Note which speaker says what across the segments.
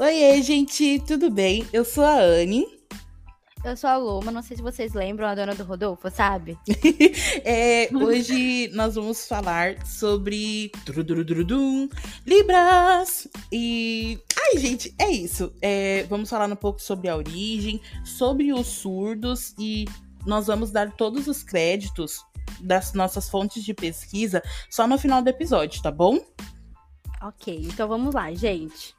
Speaker 1: Oiê, gente, tudo bem? Eu sou a Anne.
Speaker 2: Eu sou a Luma, não sei se vocês lembram a dona do Rodolfo, sabe?
Speaker 1: é, hoje nós vamos falar sobre Libras. E. Ai, gente, é isso. É, vamos falar um pouco sobre a origem, sobre os surdos e nós vamos dar todos os créditos das nossas fontes de pesquisa só no final do episódio, tá bom?
Speaker 2: Ok, então vamos lá, gente.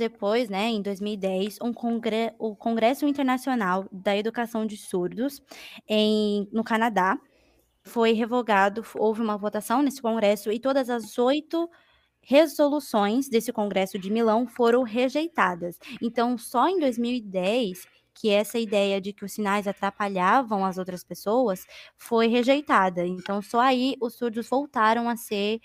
Speaker 2: Depois, né, em 2010, um congre o Congresso Internacional da Educação de Surdos em, no Canadá foi revogado, houve uma votação nesse congresso e todas as oito resoluções desse congresso de Milão foram rejeitadas. Então, só em 2010 que essa ideia de que os sinais atrapalhavam as outras pessoas foi rejeitada. Então, só aí os surdos voltaram a ser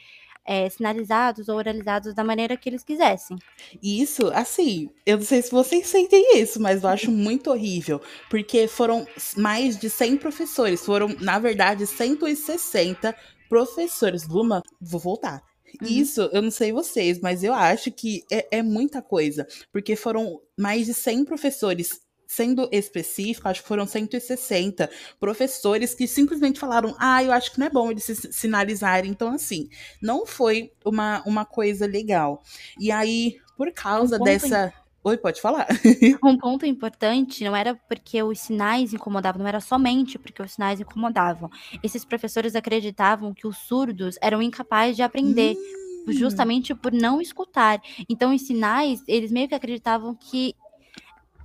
Speaker 2: é, sinalizados ou oralizados da maneira que eles quisessem.
Speaker 1: Isso, assim, eu não sei se vocês sentem isso, mas eu acho muito horrível, porque foram mais de 100 professores, foram, na verdade, 160 professores. Luma, vou voltar. Uhum. Isso, eu não sei vocês, mas eu acho que é, é muita coisa, porque foram mais de 100 professores sendo específico, acho que foram 160 professores que simplesmente falaram: ah, eu acho que não é bom eles se sinalizarem. Então, assim, não foi uma, uma coisa legal. E aí, por causa um dessa. Oi, pode falar.
Speaker 2: Um ponto importante não era porque os sinais incomodavam, não era somente porque os sinais incomodavam. Esses professores acreditavam que os surdos eram incapazes de aprender. Hum. Justamente por não escutar. Então, os sinais, eles meio que acreditavam que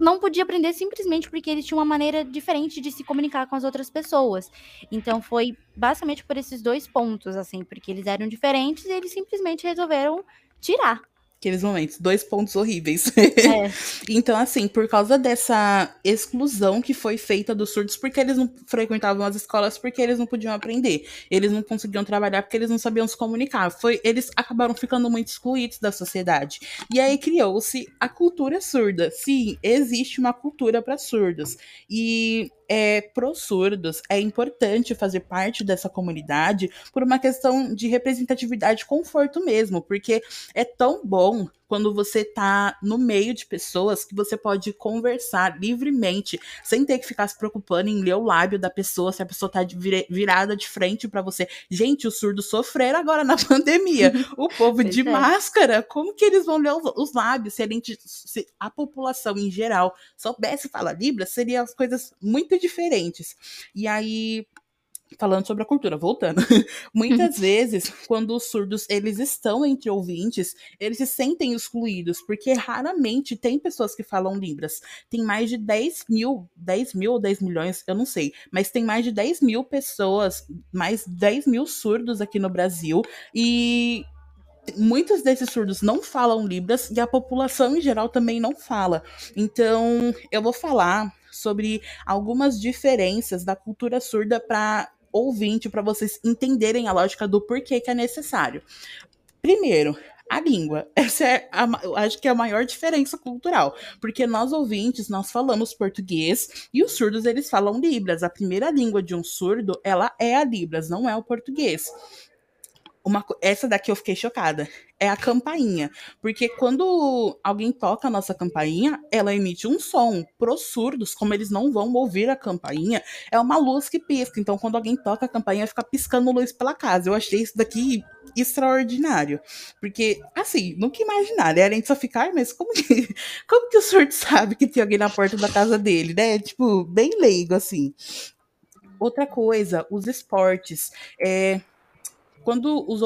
Speaker 2: não podia aprender simplesmente porque eles tinham uma maneira diferente de se comunicar com as outras pessoas. Então foi basicamente por esses dois pontos, assim, porque eles eram diferentes e eles simplesmente resolveram tirar
Speaker 1: aqueles momentos, dois pontos horríveis. É. então, assim, por causa dessa exclusão que foi feita dos surdos, porque eles não frequentavam as escolas, porque eles não podiam aprender, eles não conseguiam trabalhar porque eles não sabiam se comunicar. Foi, eles acabaram ficando muito excluídos da sociedade. E aí criou-se a cultura surda. Sim, existe uma cultura para surdos. E é, pro surdos é importante fazer parte dessa comunidade por uma questão de representatividade e conforto mesmo, porque é tão bom quando você tá no meio de pessoas que você pode conversar livremente, sem ter que ficar se preocupando em ler o lábio da pessoa, se a pessoa tá de virada de frente para você. Gente, os surdos sofreram agora na pandemia. o povo de é. máscara, como que eles vão ler os lábios? Se a, gente, se a população em geral soubesse falar Libras, seriam as coisas muito diferentes. E aí, falando sobre a cultura, voltando. Muitas vezes, quando os surdos eles estão entre ouvintes, eles se sentem excluídos, porque raramente tem pessoas que falam Libras. Tem mais de 10 mil, 10 mil ou 10 milhões, eu não sei, mas tem mais de 10 mil pessoas, mais 10 mil surdos aqui no Brasil, e muitos desses surdos não falam Libras e a população em geral também não fala. Então, eu vou falar sobre algumas diferenças da cultura surda para ouvinte para vocês entenderem a lógica do porquê que é necessário. Primeiro, a língua. Essa é, a, acho que é a maior diferença cultural, porque nós ouvintes nós falamos português e os surdos eles falam libras. A primeira língua de um surdo ela é a libras, não é o português. Uma, essa daqui eu fiquei chocada. É a campainha. Porque quando alguém toca a nossa campainha, ela emite um som. Pros surdos, como eles não vão ouvir a campainha, é uma luz que pisca. Então, quando alguém toca a campainha, fica piscando luz pela casa. Eu achei isso daqui extraordinário. Porque, assim, nunca imaginaria. A gente só ficar, mas como que, como que o surdo sabe que tem alguém na porta da casa dele, né? Tipo, bem leigo, assim. Outra coisa, os esportes. É, quando os,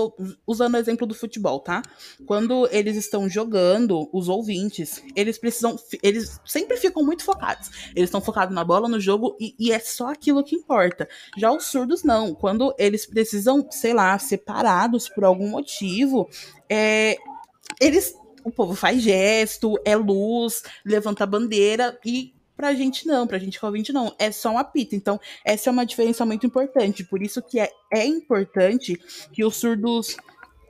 Speaker 1: usando o exemplo do futebol, tá? Quando eles estão jogando, os ouvintes, eles precisam, eles sempre ficam muito focados. Eles estão focados na bola, no jogo e, e, é só aquilo que importa. Já os surdos não. Quando eles precisam, sei lá, separados por algum motivo, é, eles o povo faz gesto, é luz, levanta a bandeira e Pra gente não, pra gente ouvinte não, é só um apito. Então, essa é uma diferença muito importante. Por isso que é, é importante que os surdos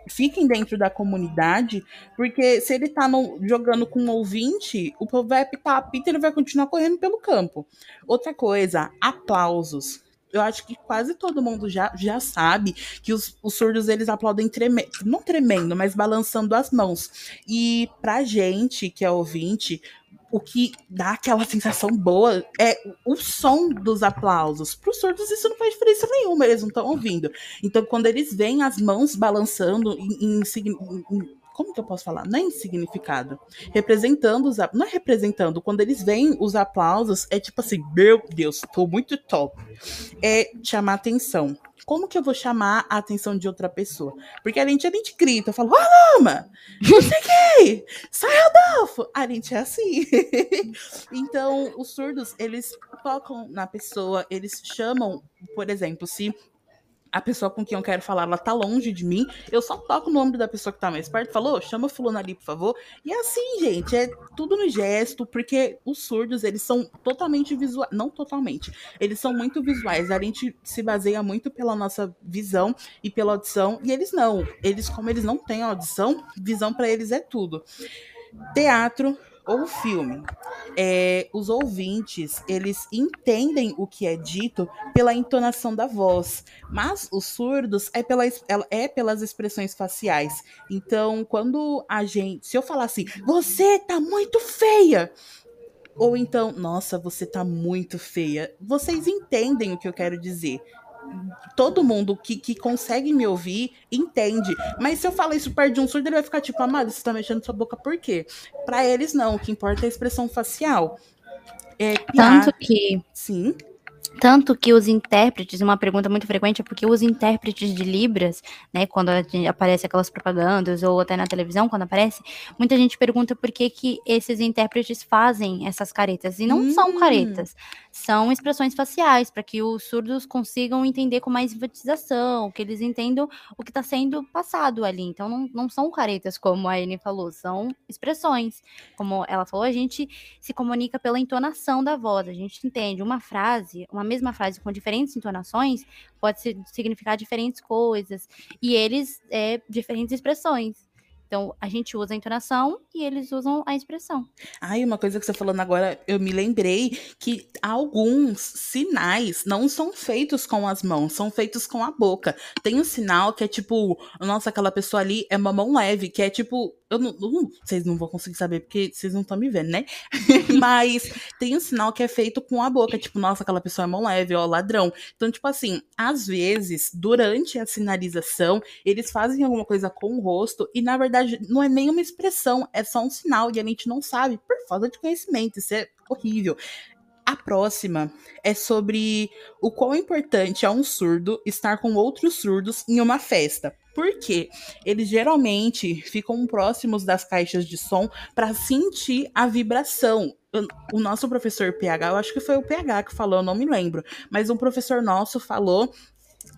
Speaker 1: fiquem dentro da comunidade, porque se ele tá no, jogando com um ouvinte, o povo vai apitar apita e ele vai continuar correndo pelo campo. Outra coisa, aplausos. eu acho que quase todo mundo já, já sabe que os, os surdos eles aplaudem tremendo, não tremendo, mas balançando as mãos. E pra gente que é ouvinte, o que dá aquela sensação boa é o som dos aplausos. Para os surdos, isso não faz diferença nenhuma, eles não estão ouvindo. Então, quando eles veem as mãos balançando em, em, em como que eu posso falar? Não é insignificado. Representando os. Não é representando. Quando eles veem os aplausos, é tipo assim: meu Deus, tô muito top. É chamar atenção. Como que eu vou chamar a atenção de outra pessoa? Porque a gente, a gente grita, fala, ô Lama, não sei quem, sai Rodolfo. A gente é assim. então, os surdos, eles tocam na pessoa, eles chamam, por exemplo, se a pessoa com quem eu quero falar, ela tá longe de mim, eu só toco o nome da pessoa que tá mais perto, falou, chama fulano ali, por favor. E é assim, gente, é tudo no gesto, porque os surdos, eles são totalmente visuais, não totalmente, eles são muito visuais, a gente se baseia muito pela nossa visão e pela audição, e eles não. Eles, como eles não têm audição, visão para eles é tudo. Teatro, ou filme, é, os ouvintes eles entendem o que é dito pela entonação da voz, mas os surdos é, pela, é pelas expressões faciais. Então, quando a gente, se eu falar assim, você tá muito feia, ou então, nossa, você tá muito feia, vocês entendem o que eu quero dizer todo mundo que, que consegue me ouvir entende. Mas se eu falar isso perto de um surdo, ele vai ficar tipo, amado, você tá mexendo sua boca por quê? Pra eles, não. O que importa é a expressão facial.
Speaker 2: É, Tanto que.
Speaker 1: Sim.
Speaker 2: Tanto que os intérpretes, uma pergunta muito frequente é porque os intérpretes de Libras, né, quando aparece aquelas propagandas ou até na televisão, quando aparece, muita gente pergunta por que, que esses intérpretes fazem essas caretas. E não hum. são caretas, são expressões faciais, para que os surdos consigam entender com mais enfatização, que eles entendam o que está sendo passado ali. Então, não, não são caretas, como a Anne falou, são expressões. Como ela falou, a gente se comunica pela entonação da voz, a gente entende uma frase, uma mesma frase com diferentes entonações pode significar diferentes coisas. E eles, é, diferentes expressões. Então, a gente usa a entonação e eles usam a expressão.
Speaker 1: Ai, uma coisa que você falando agora, eu me lembrei que alguns sinais não são feitos com as mãos, são feitos com a boca. Tem um sinal que é tipo, nossa, aquela pessoa ali é uma mão leve, que é tipo, eu não, não, vocês não vão conseguir saber porque vocês não estão me vendo, né? Mas tem um sinal que é feito com a boca, tipo, nossa, aquela pessoa é mão leve, ó, ladrão. Então, tipo assim, às vezes, durante a sinalização, eles fazem alguma coisa com o rosto e, na verdade, não é nenhuma expressão, é só um sinal e a gente não sabe por falta de conhecimento. Isso é horrível. A próxima é sobre o quão importante é um surdo estar com outros surdos em uma festa. Porque eles geralmente ficam próximos das caixas de som para sentir a vibração. O nosso professor PH, eu acho que foi o PH que falou, eu não me lembro, mas um professor nosso falou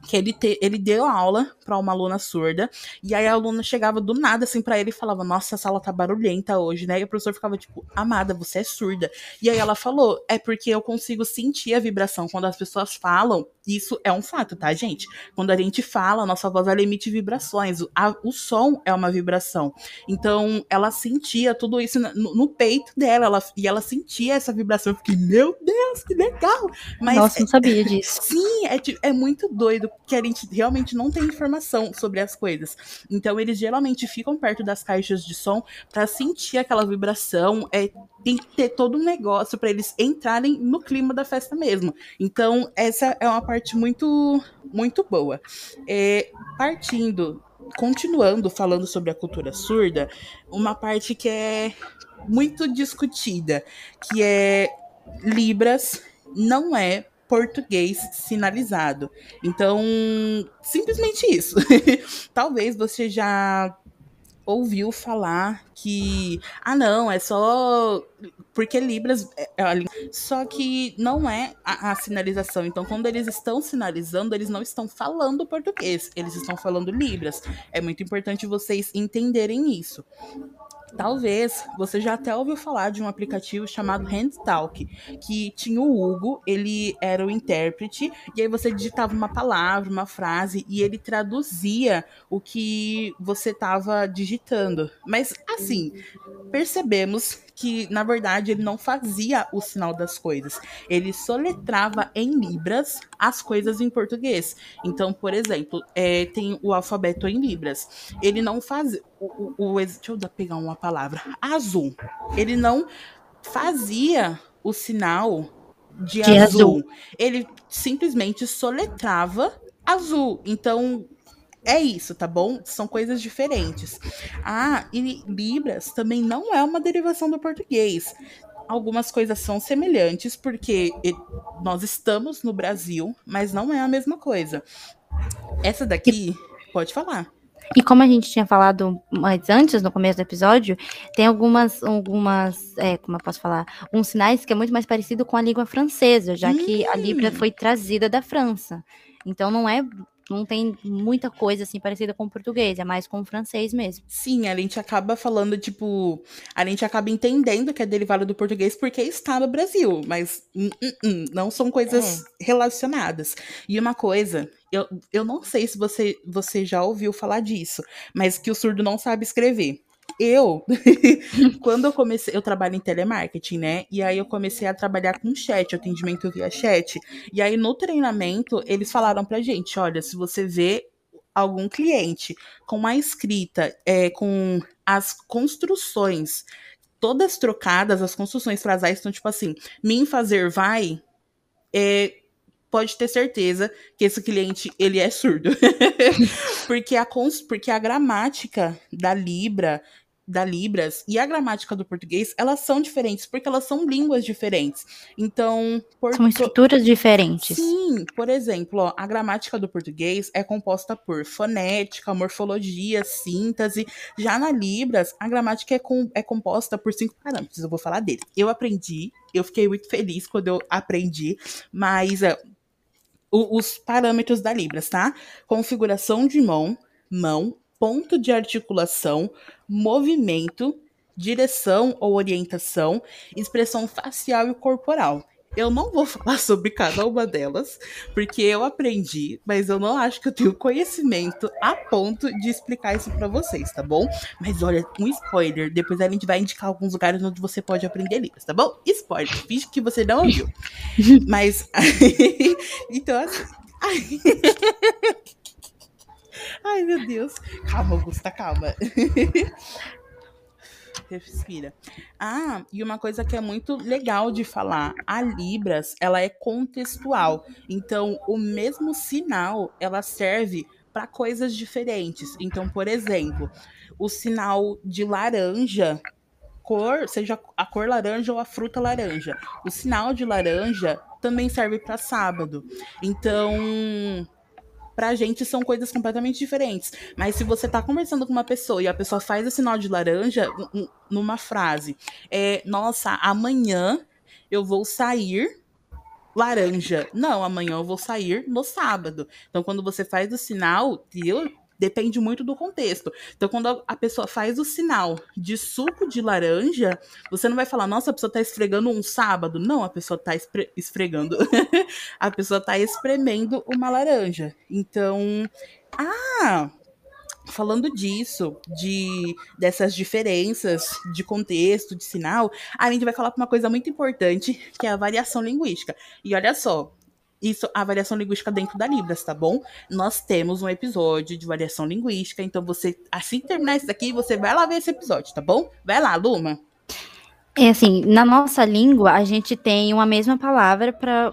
Speaker 1: que ele, te, ele deu aula para uma aluna surda, e aí a aluna chegava do nada assim para ele e falava: Nossa, a sala tá barulhenta hoje, né? E o professor ficava tipo: Amada, você é surda. E aí ela falou: É porque eu consigo sentir a vibração. Quando as pessoas falam, isso é um fato, tá, gente? Quando a gente fala, a nossa voz ela emite vibrações. A, o som é uma vibração. Então, ela sentia tudo isso no, no peito dela, ela, e ela sentia essa vibração. Eu fiquei, meu Deus, que legal!
Speaker 2: Mas Nossa, não sabia disso.
Speaker 1: Sim, é, é muito doido que a gente realmente não tem informação sobre as coisas. Então, eles geralmente ficam perto das caixas de som para sentir aquela vibração. É, tem que ter todo um negócio para eles entrarem no clima da festa mesmo. Então, essa é uma parte muito, muito boa. É, partindo, continuando falando sobre a cultura surda, uma parte que é muito discutida, que é Libras não é português sinalizado. Então, simplesmente isso. Talvez você já ouviu falar que ah não é só porque libras é, é só que não é a, a, sinalização então quando eles estão sinalizando eles não estão falando português eles estão falando libras é muito importante vocês entenderem isso Talvez você já até ouviu falar de um aplicativo chamado HandTalk, que tinha o Hugo, ele era o intérprete, e aí você digitava uma palavra, uma frase, e ele traduzia o que você estava digitando. Mas assim, percebemos que, na verdade, ele não fazia o sinal das coisas. Ele soletrava em Libras as coisas em português. Então, por exemplo, é, tem o alfabeto em Libras. Ele não faz. O, o, o, deixa eu pegar uma palavra. Azul. Ele não fazia o sinal de, de azul. azul. Ele simplesmente soletrava azul. Então, é isso, tá bom? São coisas diferentes. Ah, e Libras também não é uma derivação do português. Algumas coisas são semelhantes, porque nós estamos no Brasil, mas não é a mesma coisa. Essa daqui, pode falar.
Speaker 2: E como a gente tinha falado mais antes, no começo do episódio, tem algumas, algumas, é, como eu posso falar, uns sinais que é muito mais parecido com a língua francesa, já hum. que a Libra hum. foi trazida da França. Então não é não tem muita coisa assim parecida com o português, é mais com o francês mesmo.
Speaker 1: Sim, a gente acaba falando, tipo, a gente acaba entendendo que é derivado do português porque está no Brasil, mas hum, hum, hum, não são coisas é. relacionadas. E uma coisa, eu, eu não sei se você, você já ouviu falar disso, mas que o surdo não sabe escrever eu, quando eu comecei, eu trabalho em telemarketing, né? E aí eu comecei a trabalhar com chat, atendimento via chat. E aí no treinamento, eles falaram pra gente: olha, se você vê algum cliente com uma escrita, é, com as construções todas trocadas, as construções frasais estão tipo assim: mim fazer vai, é, pode ter certeza que esse cliente ele é surdo. porque, a, porque a gramática da Libra da Libras e a gramática do português, elas são diferentes, porque elas são línguas diferentes. Então.
Speaker 2: Por... São estruturas diferentes.
Speaker 1: Sim, por exemplo, ó, a gramática do português é composta por fonética, morfologia, síntese. Já na Libras, a gramática é, com... é composta por cinco parâmetros. Eu vou falar dele. Eu aprendi, eu fiquei muito feliz quando eu aprendi, mas. Uh, os parâmetros da Libras, tá? Configuração de mão, mão, ponto de articulação, movimento, direção ou orientação, expressão facial e corporal. Eu não vou falar sobre cada uma delas, porque eu aprendi, mas eu não acho que eu tenho conhecimento a ponto de explicar isso para vocês, tá bom? Mas olha, um spoiler, depois a gente vai indicar alguns lugares onde você pode aprender línguas, tá bom? Spoiler, finge que você não ouviu. mas então assim, Ai, meu Deus. Calma, Augusta, calma. Respira. Ah, e uma coisa que é muito legal de falar, a Libras, ela é contextual. Então, o mesmo sinal, ela serve para coisas diferentes. Então, por exemplo, o sinal de laranja, cor, seja a cor laranja ou a fruta laranja. O sinal de laranja também serve para sábado. Então, pra gente são coisas completamente diferentes. Mas se você tá conversando com uma pessoa e a pessoa faz o sinal de laranja numa frase, é, nossa, amanhã eu vou sair laranja. Não, amanhã eu vou sair no sábado. Então, quando você faz o sinal, eu depende muito do contexto. Então, quando a pessoa faz o sinal de suco de laranja, você não vai falar, nossa, a pessoa tá esfregando um sábado. Não, a pessoa tá esfregando. a pessoa tá espremendo uma laranja. Então, ah, falando disso, de dessas diferenças de contexto, de sinal, a gente vai falar uma coisa muito importante, que é a variação linguística. E olha só, isso, a variação linguística dentro da Libras, tá bom? Nós temos um episódio de variação linguística, então você, assim que terminar isso daqui, você vai lá ver esse episódio, tá bom? Vai lá, Luma.
Speaker 2: É assim, na nossa língua, a gente tem uma mesma palavra para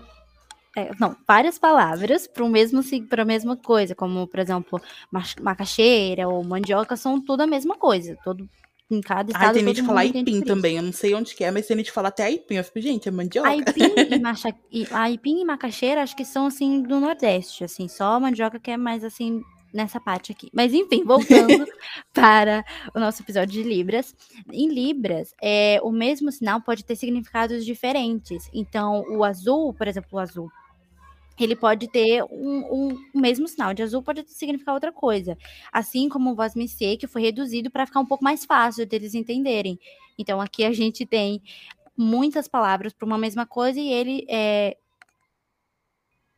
Speaker 2: é, não, várias palavras para mesmo para a mesma coisa, como por exemplo, macaxeira ou mandioca são tudo a mesma coisa, todo em cada estado.
Speaker 1: Ah, tem gente que fala aipim também. Eu não sei onde que é, mas tem gente que fala até aipim. Eu fico, gente, é mandioca.
Speaker 2: Aipim e, macha... e, aipim e macaxeira acho que são, assim, do Nordeste, assim. Só mandioca que é mais, assim, nessa parte aqui. Mas, enfim, voltando para o nosso episódio de Libras. Em Libras, é, o mesmo sinal pode ter significados diferentes. Então, o azul, por exemplo, o azul ele pode ter um, um, o mesmo sinal de azul, pode significar outra coisa. Assim como o Vosmicê, que foi reduzido para ficar um pouco mais fácil deles entenderem. Então, aqui a gente tem muitas palavras para uma mesma coisa e ele é,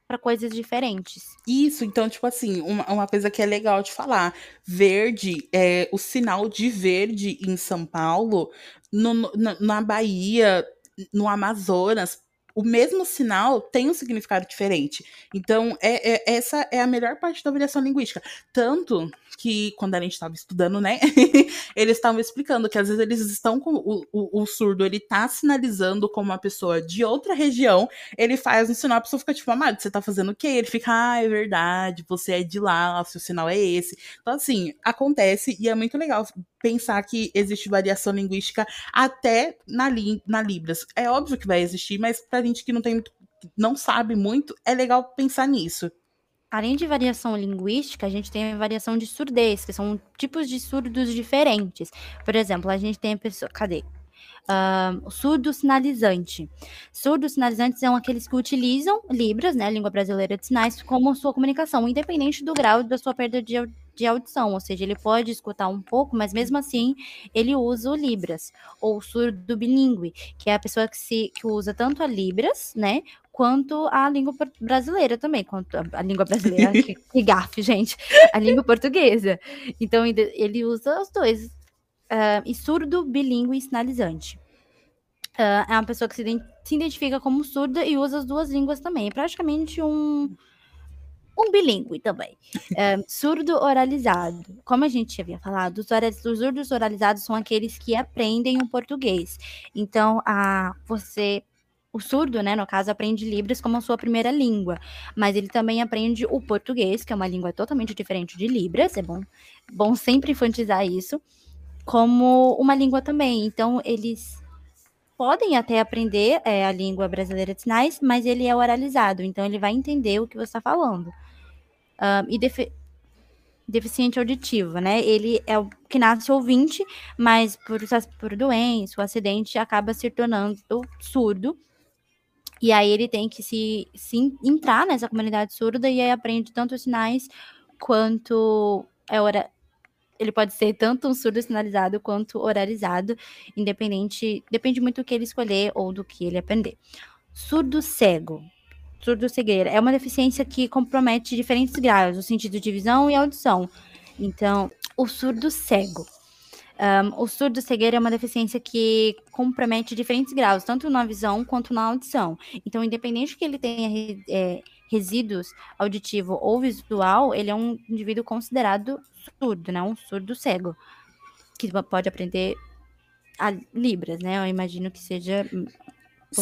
Speaker 2: para coisas diferentes.
Speaker 1: Isso, então, tipo assim, uma, uma coisa que é legal de falar. Verde, é, o sinal de verde em São Paulo, no, na Bahia, no Amazonas, o mesmo sinal tem um significado diferente. Então, é, é, essa é a melhor parte da variação linguística. Tanto que, quando a gente estava estudando, né, eles estavam explicando que às vezes eles estão com. O, o, o, surdo, ele tá sinalizando como uma pessoa de outra região, ele faz um sinal, a pessoa fica tipo, amado, você tá fazendo o quê? Ele fica, ah, é verdade, você é de lá, seu sinal é esse. Então, assim, acontece e é muito legal pensar que existe variação linguística até na, li na Libras. É óbvio que vai existir, mas pra gente que não tem não sabe muito, é legal pensar nisso.
Speaker 2: Além de variação linguística, a gente tem a variação de surdez, que são tipos de surdos diferentes. Por exemplo, a gente tem a pessoa. Cadê? Uh, surdo sinalizante. Surdos sinalizantes são aqueles que utilizam Libras, né, língua brasileira de sinais, como sua comunicação, independente do grau da sua perda de, de audição. Ou seja, ele pode escutar um pouco, mas mesmo assim ele usa o Libras. Ou surdo bilíngue, que é a pessoa que, se, que usa tanto a Libras, né, quanto a língua brasileira também, quanto a, língua brasileira, que, que gafe, gente, a língua portuguesa. Então ele usa os dois, Uh, e surdo, bilíngue e sinalizante. Uh, é uma pessoa que se, se, identifica como surda e usa as duas línguas também. É praticamente um, um bilíngue também. Uh, surdo oralizado. Como a gente havia falado, os, os surdos oralizados são aqueles que aprendem o português. Então, a, você o surdo, né, no caso, aprende Libras como a sua primeira língua, mas ele também aprende o português, que é uma língua totalmente diferente de Libras, é bom, bom sempre enfatizar isso como uma língua também. Então, eles podem até aprender é, a língua brasileira de sinais, mas ele é oralizado, então ele vai entender o que você está falando. Um, e defi deficiente auditivo, né? Ele é o que nasce ouvinte, mas por, por doença, o acidente, acaba se tornando surdo. E aí ele tem que se, se entrar nessa comunidade surda e aí aprende tanto os sinais quanto é hora, ele pode ser tanto um surdo sinalizado quanto oralizado, independente, depende muito do que ele escolher ou do que ele aprender. Surdo cego. Surdo cegueira é uma deficiência que compromete diferentes graus, o sentido de visão e audição. Então, o surdo cego. Um, o surdo cegueira é uma deficiência que compromete diferentes graus, tanto na visão quanto na audição. Então, independente que ele tenha é, resíduos auditivo ou visual, ele é um indivíduo considerado surdo, né? Um surdo cego, que pode aprender a Libras, né? Eu imagino que seja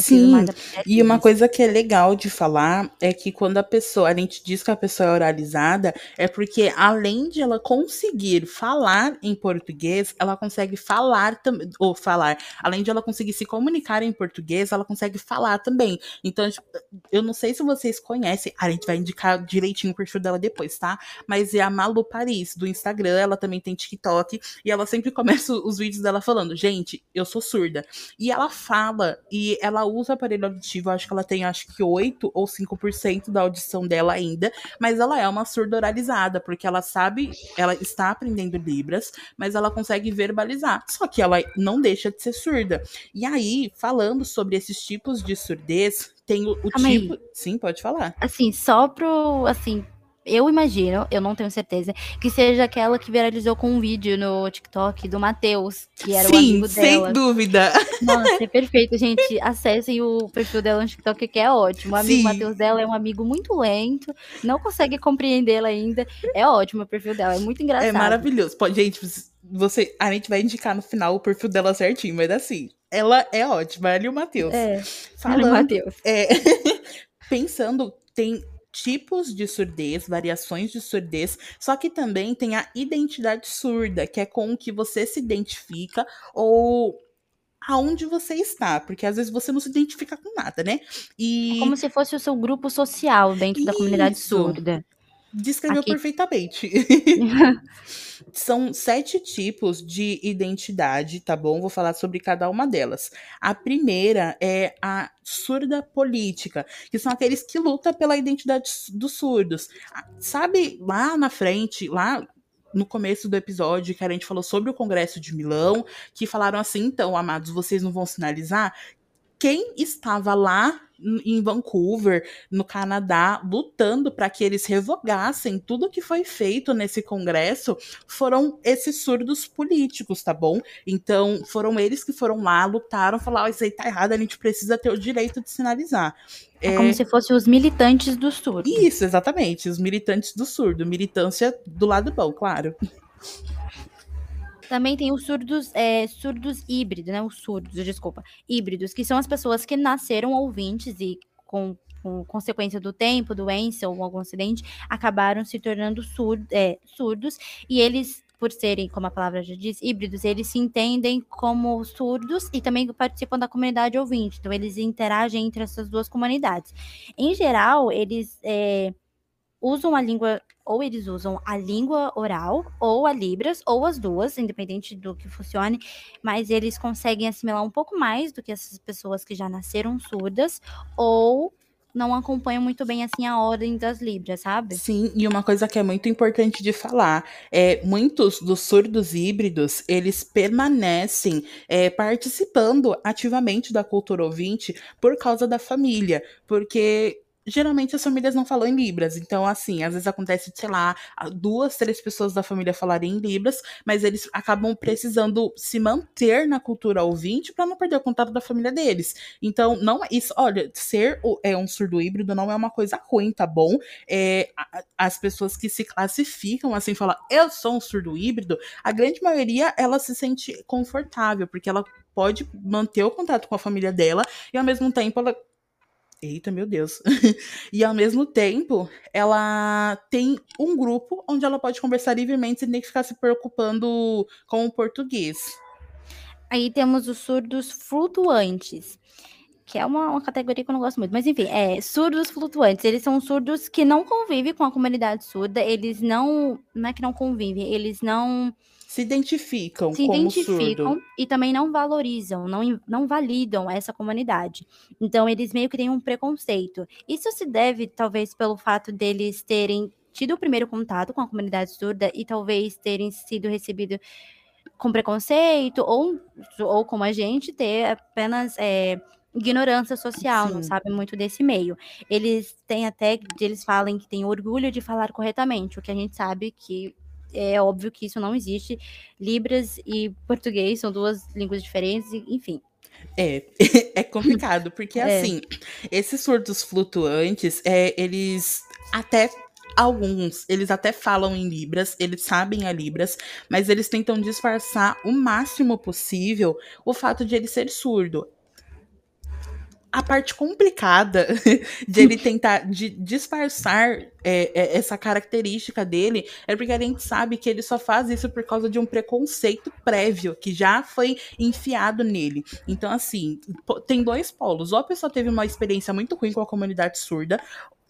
Speaker 1: Sim, e uma coisa que é legal de falar é que quando a pessoa, a gente diz que a pessoa é oralizada, é porque além de ela conseguir falar em português, ela consegue falar também, ou falar, além de ela conseguir se comunicar em português, ela consegue falar também. Então, tipo, eu não sei se vocês conhecem, a gente vai indicar direitinho o perfil dela depois, tá? Mas é a Malu Paris, do Instagram, ela também tem TikTok, e ela sempre começa os vídeos dela falando, gente, eu sou surda. E ela fala, e ela usa aparelho auditivo, acho que ela tem acho que 8 ou 5% da audição dela ainda, mas ela é uma surda oralizada, porque ela sabe, ela está aprendendo Libras, mas ela consegue verbalizar. Só que ela não deixa de ser surda. E aí, falando sobre esses tipos de surdez, tem o, o tipo. Aí. Sim, pode falar.
Speaker 2: Assim, só pro. Assim, eu imagino, eu não tenho certeza, que seja aquela que viralizou com um vídeo no TikTok do Matheus, que era Sim, o amigo dela.
Speaker 1: sem dúvida.
Speaker 2: Nossa, é perfeito, gente. Acessem o perfil dela no TikTok, que é ótimo. O amigo Matheus dela é um amigo muito lento, não consegue compreendê-la ainda. É ótimo o perfil dela, é muito é engraçado.
Speaker 1: É maravilhoso. Pode, gente, você, a gente vai indicar no final o perfil dela certinho, mas assim, ela é ótima, ela e o Matheus.
Speaker 2: É, Falando, ela e o Matheus.
Speaker 1: É, pensando, tem tipos de surdez, variações de surdez, só que também tem a identidade surda, que é com o que você se identifica ou aonde você está, porque às vezes você não se identifica com nada, né?
Speaker 2: E... É como se fosse o seu grupo social dentro Isso. da comunidade surda.
Speaker 1: Descreveu Aqui. perfeitamente. São sete tipos de identidade, tá bom? Vou falar sobre cada uma delas. A primeira é a surda política, que são aqueles que lutam pela identidade dos surdos. Sabe, lá na frente, lá no começo do episódio que a gente falou sobre o Congresso de Milão, que falaram assim: então, amados, vocês não vão sinalizar? Quem estava lá em Vancouver, no Canadá, lutando para que eles revogassem tudo que foi feito nesse congresso, foram esses surdos políticos, tá bom? Então, foram eles que foram lá, lutaram, falaram: oh, isso aí tá errado, a gente precisa ter o direito de sinalizar.
Speaker 2: É, é como se fossem os militantes do surdo.
Speaker 1: Isso, exatamente, os militantes do surdo. Militância do lado bom, claro.
Speaker 2: Também tem os surdos, é, surdos híbridos, né? Os surdos, desculpa, híbridos, que são as pessoas que nasceram ouvintes e com, com consequência do tempo, doença ou algum acidente, acabaram se tornando é, surdos e eles por serem, como a palavra já diz, híbridos, eles se entendem como surdos e também participam da comunidade ouvinte. Então, eles interagem entre essas duas comunidades. Em geral, eles é, usam a língua, ou eles usam a língua oral, ou a Libras, ou as duas, independente do que funcione, mas eles conseguem assimilar um pouco mais do que essas pessoas que já nasceram surdas, ou não acompanham muito bem assim a ordem das libras, sabe?
Speaker 1: Sim, e uma coisa que é muito importante de falar é muitos dos surdos híbridos eles permanecem é, participando ativamente da cultura ouvinte por causa da família, porque geralmente as famílias não falam em Libras. Então, assim, às vezes acontece, sei lá, duas, três pessoas da família falarem em Libras, mas eles acabam precisando se manter na cultura ouvinte para não perder o contato da família deles. Então, não é isso. Olha, ser é um surdo híbrido não é uma coisa ruim, tá bom? É, as pessoas que se classificam assim, falam, eu sou um surdo híbrido, a grande maioria ela se sente confortável, porque ela pode manter o contato com a família dela e ao mesmo tempo ela Eita, meu Deus. e ao mesmo tempo, ela tem um grupo onde ela pode conversar livremente sem ter que ficar se preocupando com o português.
Speaker 2: Aí temos os surdos flutuantes, que é uma, uma categoria que eu não gosto muito. Mas enfim, é surdos flutuantes. Eles são surdos que não convivem com a comunidade surda. Eles não. Não é que não convivem, eles não
Speaker 1: se identificam se como identificam surdo.
Speaker 2: e também não valorizam, não, não validam essa comunidade. Então, eles meio que têm um preconceito. Isso se deve, talvez, pelo fato deles terem tido o primeiro contato com a comunidade surda e talvez terem sido recebidos com preconceito ou, ou como a gente, ter apenas. É, ignorância social, Sim. não sabem muito desse meio. Eles têm até, eles falam que têm orgulho de falar corretamente, o que a gente sabe que é óbvio que isso não existe. Libras e português são duas línguas diferentes, enfim.
Speaker 1: É, é complicado, porque é. assim, esses surdos flutuantes, é, eles até alguns, eles até falam em Libras, eles sabem a Libras, mas eles tentam disfarçar o máximo possível o fato de ele ser surdo a parte complicada de ele tentar de disfarçar é, é, essa característica dele é porque a gente sabe que ele só faz isso por causa de um preconceito prévio que já foi enfiado nele. Então, assim, tem dois polos. Ou a pessoa teve uma experiência muito ruim com a comunidade surda,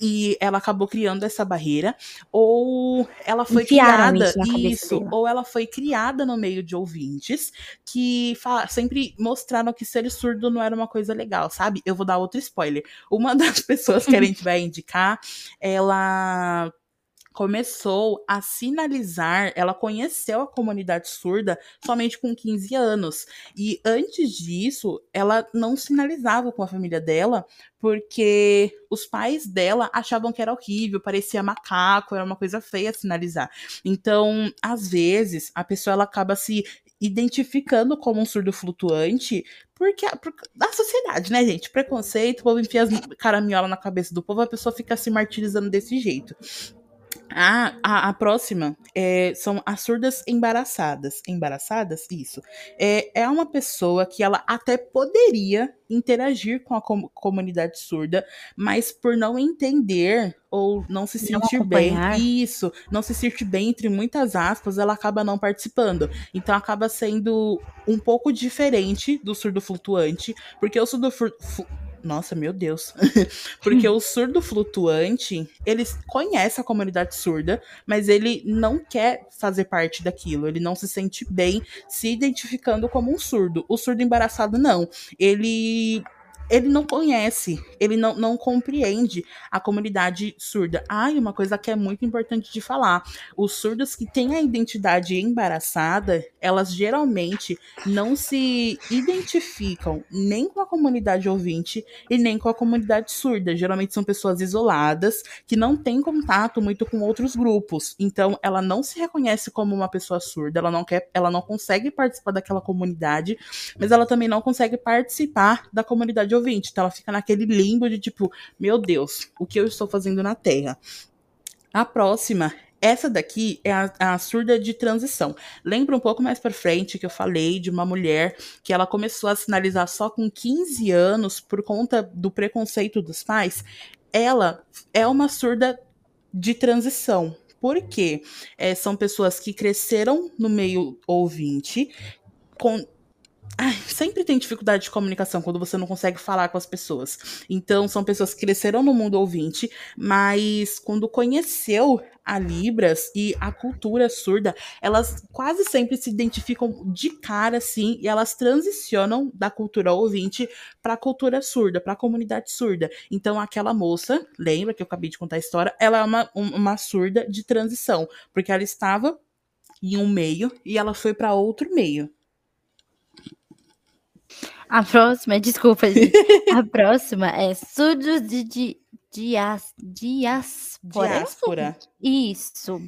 Speaker 1: e ela acabou criando essa barreira, ou ela foi Enfiaram criada isso, isso ou ela foi criada no meio de ouvintes que sempre mostraram que ser surdo não era uma coisa legal, sabe? Eu vou dar outro spoiler. Uma das pessoas que a gente vai indicar, ela começou a sinalizar, ela conheceu a comunidade surda somente com 15 anos. E antes disso, ela não sinalizava com a família dela, porque os pais dela achavam que era horrível, parecia macaco, era uma coisa feia sinalizar. Então, às vezes, a pessoa ela acaba se identificando como um surdo flutuante porque a, a sociedade, né, gente? Preconceito, o povo enfia as caraminhola na cabeça do povo, a pessoa fica se martirizando desse jeito. A, a, a próxima é, são as surdas embaraçadas. Embaraçadas? Isso. É, é uma pessoa que ela até poderia interagir com a com comunidade surda, mas por não entender ou não se sentir bem, isso, não se sentir bem entre muitas aspas, ela acaba não participando. Então acaba sendo um pouco diferente do surdo flutuante, porque o surdo nossa, meu Deus. Porque o surdo flutuante, ele conhece a comunidade surda, mas ele não quer fazer parte daquilo. Ele não se sente bem se identificando como um surdo. O surdo embaraçado, não. Ele ele não conhece, ele não, não compreende a comunidade surda. Ah, e uma coisa que é muito importante de falar: os surdos que têm a identidade embaraçada, elas geralmente não se identificam nem com a comunidade ouvinte e nem com a comunidade surda. Geralmente são pessoas isoladas que não têm contato muito com outros grupos. Então, ela não se reconhece como uma pessoa surda, ela não quer, ela não consegue participar daquela comunidade, mas ela também não consegue participar da comunidade ouvinte. Então ela fica naquele limbo de tipo, meu Deus, o que eu estou fazendo na Terra? A próxima essa daqui é a, a, surda de transição. Lembra um pouco mais para frente que eu falei de uma mulher que ela começou a sinalizar só com 15 anos por conta do preconceito dos pais? Ela é uma surda de transição. Porque é, são pessoas que cresceram no meio ouvinte, com, Ai, sempre tem dificuldade de comunicação quando você não consegue falar com as pessoas. Então, são pessoas que cresceram no mundo ouvinte, mas quando conheceu a Libras e a cultura surda, elas quase sempre se identificam de cara, assim, e elas transicionam da cultura ouvinte para a cultura surda, para a comunidade surda. Então, aquela moça, lembra que eu acabei de contar a história? Ela é uma, uma surda de transição, porque ela estava em um meio e ela foi para outro meio.
Speaker 2: A próxima, desculpa, gente. A próxima é surdos de, de dias, diáspora.
Speaker 1: Diáspora.
Speaker 2: Isso.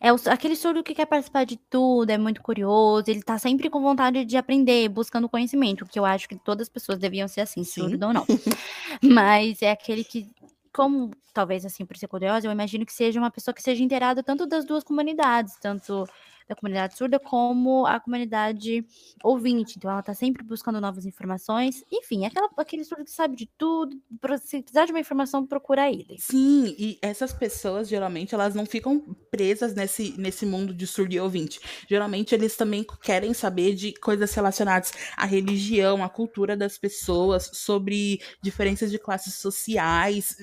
Speaker 2: É o, aquele surdo que quer participar de tudo, é muito curioso, ele tá sempre com vontade de aprender, buscando conhecimento, que eu acho que todas as pessoas deviam ser assim, Sim. surdo ou não. Mas é aquele que como talvez assim por ser curiosa, eu imagino que seja uma pessoa que seja inteirada tanto das duas comunidades, tanto da comunidade surda como a comunidade ouvinte. Então, ela está sempre buscando novas informações. Enfim, é aquela, aquele surdo que sabe de tudo. Se precisar de uma informação, procura ele.
Speaker 1: Sim, e essas pessoas, geralmente, elas não ficam presas nesse, nesse mundo de surdo e ouvinte. Geralmente, eles também querem saber de coisas relacionadas à religião, à cultura das pessoas, sobre diferenças de classes sociais,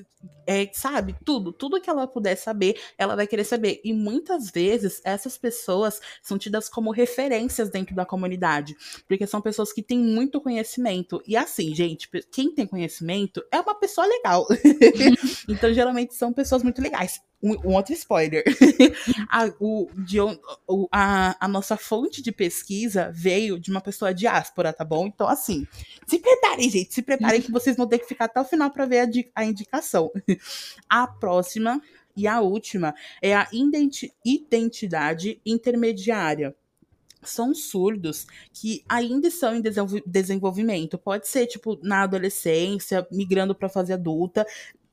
Speaker 1: é, sabe? Tudo. Tudo que ela puder saber, ela vai querer saber. E muitas vezes, essas pessoas pessoas são tidas como referências dentro da comunidade, porque são pessoas que têm muito conhecimento. E assim, gente, quem tem conhecimento é uma pessoa legal. então, geralmente são pessoas muito legais. Um, um outro spoiler. a, o, de, o, a, a nossa fonte de pesquisa veio de uma pessoa diáspora, tá bom? Então, assim, se preparem, gente, se preparem que vocês vão ter que ficar até o final para ver a, a indicação. A próxima e a última é a identidade intermediária são surdos que ainda estão em desenvolvimento. Pode ser, tipo, na adolescência, migrando para a fase adulta,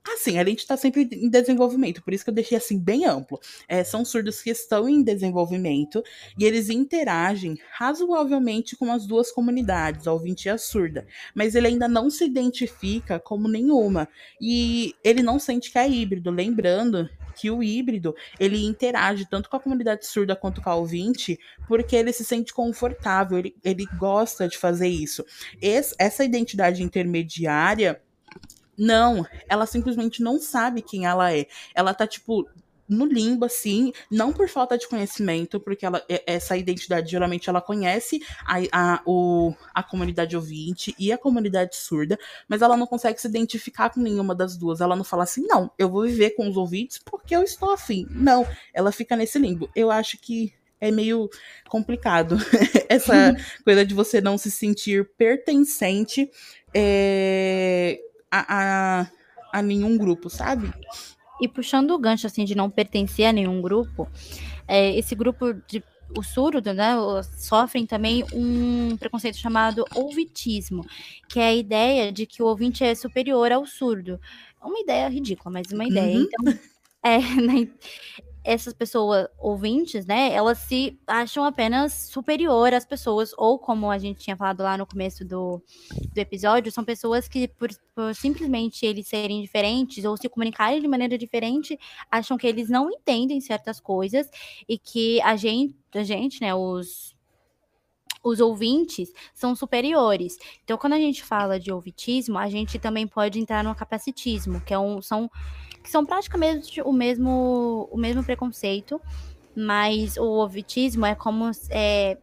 Speaker 1: Assim, a gente está sempre em desenvolvimento, por isso que eu deixei assim bem amplo. É, são surdos que estão em desenvolvimento e eles interagem razoavelmente com as duas comunidades, a ouvinte e a surda, mas ele ainda não se identifica como nenhuma e ele não sente que é híbrido. Lembrando que o híbrido ele interage tanto com a comunidade surda quanto com a ouvinte, porque ele se sente confortável, ele, ele gosta de fazer isso. Esse, essa identidade intermediária não, ela simplesmente não sabe quem ela é. Ela tá, tipo, no limbo, assim, não por falta de conhecimento, porque ela, essa identidade geralmente ela conhece a, a, o, a comunidade ouvinte e a comunidade surda, mas ela não consegue se identificar com nenhuma das duas. Ela não fala assim, não, eu vou viver com os ouvintes porque eu estou afim. Não, ela fica nesse limbo. Eu acho que é meio complicado essa coisa de você não se sentir pertencente. É, a, a, a nenhum grupo, sabe?
Speaker 2: E puxando o gancho assim de não pertencer a nenhum grupo, é, esse grupo de o surdo, né, sofrem também um preconceito chamado ouvitismo, que é a ideia de que o ouvinte é superior ao surdo. Uma ideia ridícula, mas uma ideia. Uhum. Então, é, né, essas pessoas ouvintes, né, elas se acham apenas superior às pessoas, ou como a gente tinha falado lá no começo do, do episódio, são pessoas que, por, por simplesmente eles serem diferentes ou se comunicarem de maneira diferente, acham que eles não entendem certas coisas e que a gente, a gente, né, os os ouvintes são superiores. Então, quando a gente fala de ouvitismo, a gente também pode entrar no capacitismo, que é um, são que são praticamente o mesmo, o mesmo preconceito, mas o ovitismo é como é,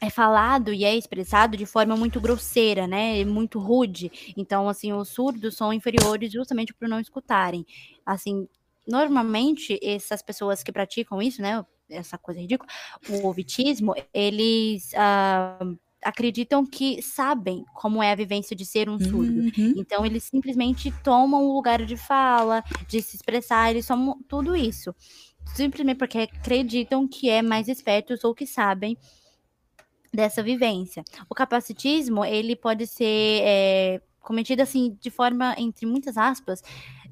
Speaker 2: é falado e é expressado de forma muito grosseira, né? Muito rude. Então, assim, os surdos são inferiores justamente por não escutarem. Assim, normalmente essas pessoas que praticam isso, né? Essa coisa ridícula, o ouvitismo, eles uh, acreditam que sabem como é a vivência de ser um surdo. Uhum. Então, eles simplesmente tomam o lugar de fala, de se expressar, eles são tudo isso. Simplesmente porque acreditam que é mais espertos ou que sabem dessa vivência. O capacitismo, ele pode ser é, cometido assim, de forma, entre muitas aspas,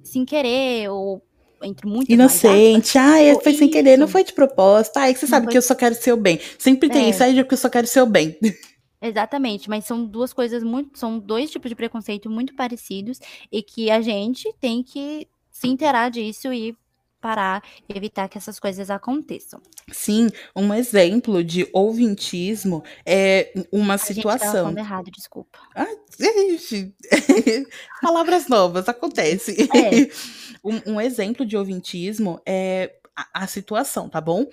Speaker 2: sem querer, ou entre muitas
Speaker 1: Inocente, ah, é, foi isso. sem querer, não foi de propósito. Ah, é que você não sabe foi... que eu só quero ser o bem. Sempre tem é. isso, aí que eu só quero ser o bem.
Speaker 2: Exatamente, mas são duas coisas muito, são dois tipos de preconceito muito parecidos e que a gente tem que se inteirar disso e parar e evitar que essas coisas aconteçam.
Speaker 1: Sim, um exemplo de ouvintismo é uma a situação.
Speaker 2: Gente errado, desculpa.
Speaker 1: Ah, gente. Palavras novas, acontece. É. um, um exemplo de ouvintismo é a, situação, tá bom?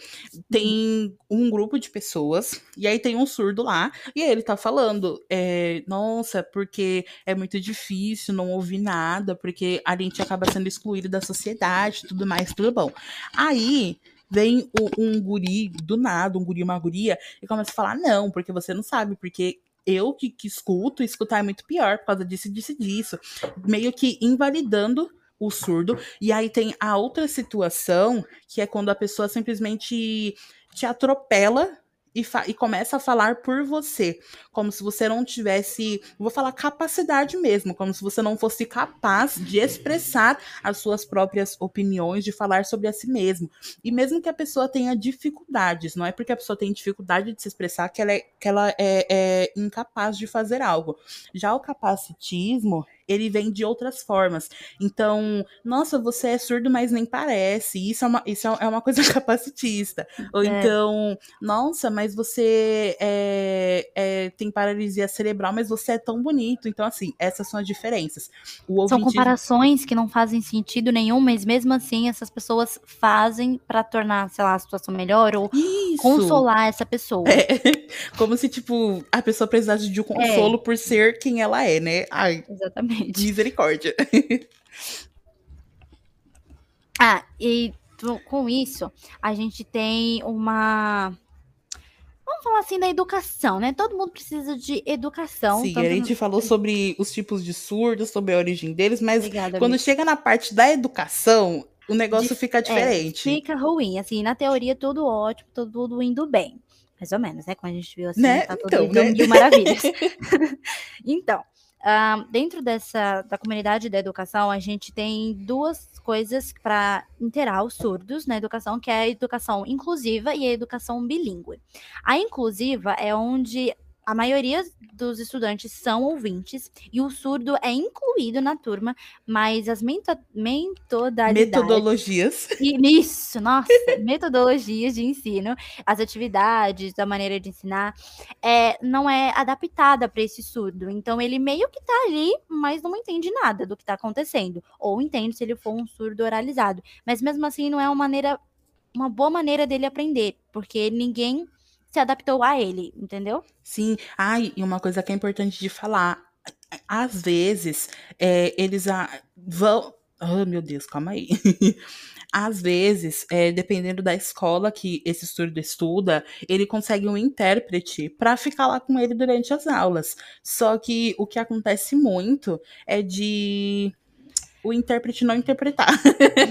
Speaker 1: Tem um grupo de pessoas, e aí tem um surdo lá, e ele tá falando, é, nossa, porque é muito difícil não ouvir nada, porque a gente acaba sendo excluído da sociedade, tudo mais, tudo bom. Aí vem um guri do nada, um guri, uma guria, e começa a falar, não, porque você não sabe, porque eu que, que escuto, escutar é muito pior por causa disso, disso, disso. Meio que invalidando o surdo. E aí tem a outra situação, que é quando a pessoa simplesmente te atropela e, e, começa a falar por você, como se você não tivesse, vou falar capacidade mesmo, como se você não fosse capaz de expressar as suas próprias opiniões, de falar sobre a si mesmo. E mesmo que a pessoa tenha dificuldades, não é porque a pessoa tem dificuldade de se expressar que ela é, que ela é, é incapaz de fazer algo. Já o capacitismo, ele vem de outras formas. Então, nossa, você é surdo, mas nem parece. Isso é uma, isso é uma coisa capacitista. Ou é. então, nossa, mas você é, é, tem paralisia cerebral, mas você é tão bonito. Então, assim, essas são as diferenças.
Speaker 2: São comparações que não fazem sentido nenhum, mas mesmo assim essas pessoas fazem para tornar, sei lá, a situação melhor ou isso. consolar essa pessoa.
Speaker 1: É. Como se, tipo, a pessoa precisasse de um consolo é. por ser quem ela é, né? Ai.
Speaker 2: Exatamente. Exatamente.
Speaker 1: Misericórdia.
Speaker 2: ah, e com isso, a gente tem uma. Vamos falar assim da educação, né? Todo mundo precisa de educação.
Speaker 1: Sim, a gente no... falou sobre os tipos de surdos, sobre a origem deles, mas Obrigada, quando amiga. chega na parte da educação, o negócio de... fica é, diferente.
Speaker 2: É, fica ruim. Assim, na teoria, tudo ótimo, tudo indo bem. Mais ou menos, né? Quando a gente viu assim, né? tá tudo então, né? mil maravilhas. então, Uh, dentro dessa da comunidade da educação, a gente tem duas coisas para inteirar os surdos na educação, que é a educação inclusiva e a educação bilíngue. A inclusiva é onde a maioria dos estudantes são ouvintes e o surdo é incluído na turma, mas as mento
Speaker 1: metodologias.
Speaker 2: Isso, nossa, metodologias de ensino, as atividades, a maneira de ensinar, é, não é adaptada para esse surdo. Então ele meio que está ali, mas não entende nada do que está acontecendo. Ou entende se ele for um surdo oralizado. Mas mesmo assim não é uma maneira, uma boa maneira dele aprender, porque ninguém se adaptou a ele, entendeu?
Speaker 1: Sim. Ai, e uma coisa que é importante de falar. Às vezes, é, eles a, vão. Oh, meu Deus, calma aí. Às vezes, é, dependendo da escola que esse surdo estuda, ele consegue um intérprete para ficar lá com ele durante as aulas. Só que o que acontece muito é de o intérprete não interpretar.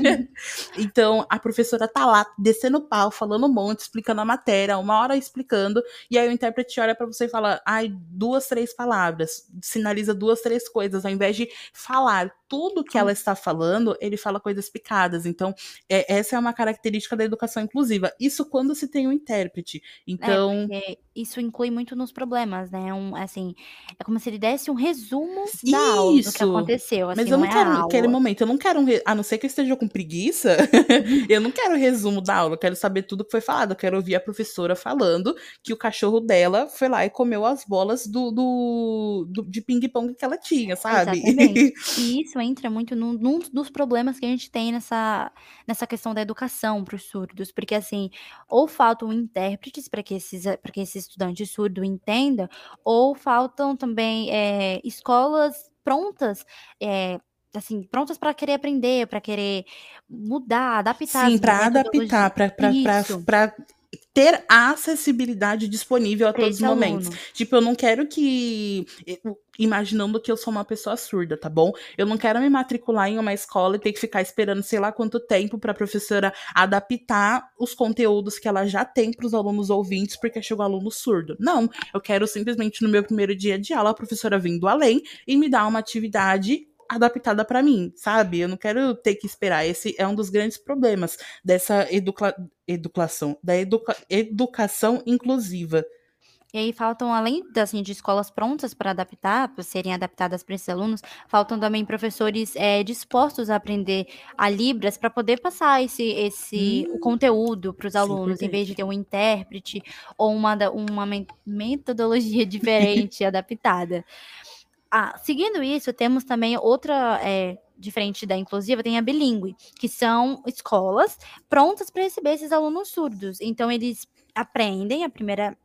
Speaker 1: então, a professora tá lá, descendo o pau, falando um monte, explicando a matéria, uma hora explicando, e aí o intérprete olha para você e fala, ai, duas, três palavras, sinaliza duas, três coisas, ao invés de falar tudo que ela está falando, ele fala coisas picadas. Então, é, essa é uma característica da educação inclusiva. Isso quando se tem um intérprete. Então.
Speaker 2: É, isso inclui muito nos problemas, né? Um, assim, é como se ele desse um resumo da aula do que aconteceu. Assim,
Speaker 1: Mas eu não,
Speaker 2: não
Speaker 1: é quero, naquele momento, eu não quero um. Re... A não ser que eu esteja com preguiça, eu não quero resumo da aula, eu quero saber tudo que foi falado. Eu quero ouvir a professora falando que o cachorro dela foi lá e comeu as bolas do, do, do de ping-pong que ela tinha, sabe?
Speaker 2: Exatamente. E isso entra muito num, num, dos problemas que a gente tem nessa, nessa questão da educação para os surdos, porque assim, ou faltam intérpretes para que, esses, que esse estudante surdo entenda, ou faltam também é, escolas prontas. É, assim, prontas para querer aprender, para querer mudar, adaptar.
Speaker 1: Sim, para adaptar, para ter a acessibilidade disponível a todos os momentos. Tipo, eu não quero que. Imaginando que eu sou uma pessoa surda, tá bom? Eu não quero me matricular em uma escola e ter que ficar esperando sei lá quanto tempo para a professora adaptar os conteúdos que ela já tem para os alunos ouvintes porque chegou aluno surdo. Não, eu quero simplesmente no meu primeiro dia de aula a professora vindo além e me dar uma atividade adaptada para mim, sabe? Eu não quero ter que esperar. Esse é um dos grandes problemas dessa educa educação, da educa educação inclusiva.
Speaker 2: E aí faltam, além assim, de escolas prontas para adaptar, para serem adaptadas para esses alunos, faltam também professores é, dispostos a aprender a Libras para poder passar esse, esse hum, conteúdo para os alunos, em vez de ter um intérprete ou uma, uma metodologia diferente, adaptada. Ah, seguindo isso, temos também outra, é, diferente da inclusiva, tem a bilíngue, que são escolas prontas para receber esses alunos surdos. Então, eles aprendem a primeira.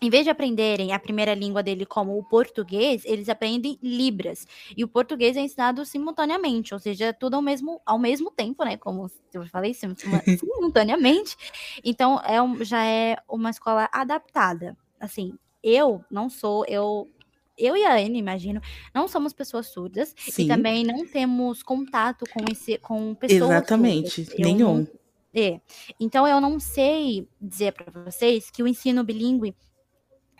Speaker 2: Em vez de aprenderem a primeira língua dele como o português, eles aprendem Libras. E o português é ensinado simultaneamente, ou seja, tudo ao mesmo, ao mesmo tempo, né? Como eu falei, simultaneamente. Então, é um, já é uma escola adaptada. Assim, eu não sou, eu eu e a Anne, imagino, não somos pessoas surdas Sim. e também não temos contato com esse com pessoas
Speaker 1: Exatamente, surdas. nenhum.
Speaker 2: Não, é. Então eu não sei dizer para vocês que o ensino bilíngue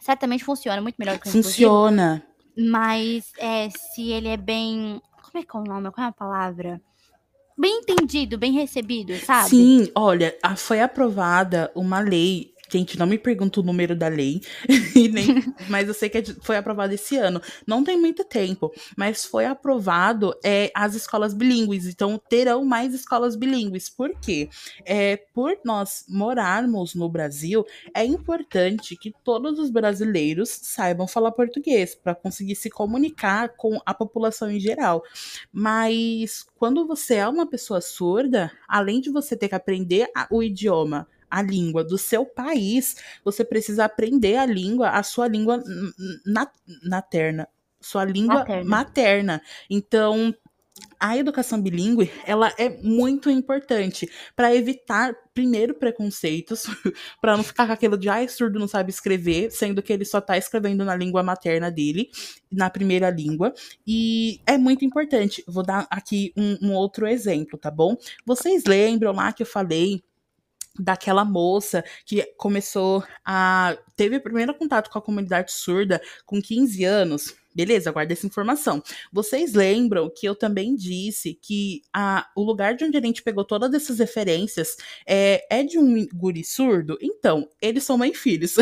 Speaker 2: certamente funciona muito melhor que o
Speaker 1: Funciona.
Speaker 2: Mas é, se ele é bem, como é que é o nome? Qual é a palavra? Bem entendido, bem recebido, sabe?
Speaker 1: Sim, olha, foi aprovada uma lei Gente, não me pergunta o número da lei, nem, mas eu sei que é foi aprovado esse ano. Não tem muito tempo, mas foi aprovado é, as escolas bilíngues. Então, terão mais escolas bilíngues. Por quê? É, por nós morarmos no Brasil, é importante que todos os brasileiros saibam falar português para conseguir se comunicar com a população em geral. Mas quando você é uma pessoa surda, além de você ter que aprender o idioma a língua do seu país, você precisa aprender a língua, a sua língua nat materna, sua língua materna. materna. Então, a educação bilíngue, ela é muito importante para evitar primeiro preconceitos, para não ficar com aquilo de ai, surdo não sabe escrever, sendo que ele só está escrevendo na língua materna dele, na primeira língua, e é muito importante. Vou dar aqui um, um outro exemplo, tá bom? Vocês lembram lá que eu falei daquela moça que começou a teve o primeiro contato com a comunidade surda com 15 anos. Beleza, guarda essa informação. Vocês lembram que eu também disse que a, o lugar de onde a gente pegou todas essas referências é, é de um guri surdo? Então, eles são mãe e filhos.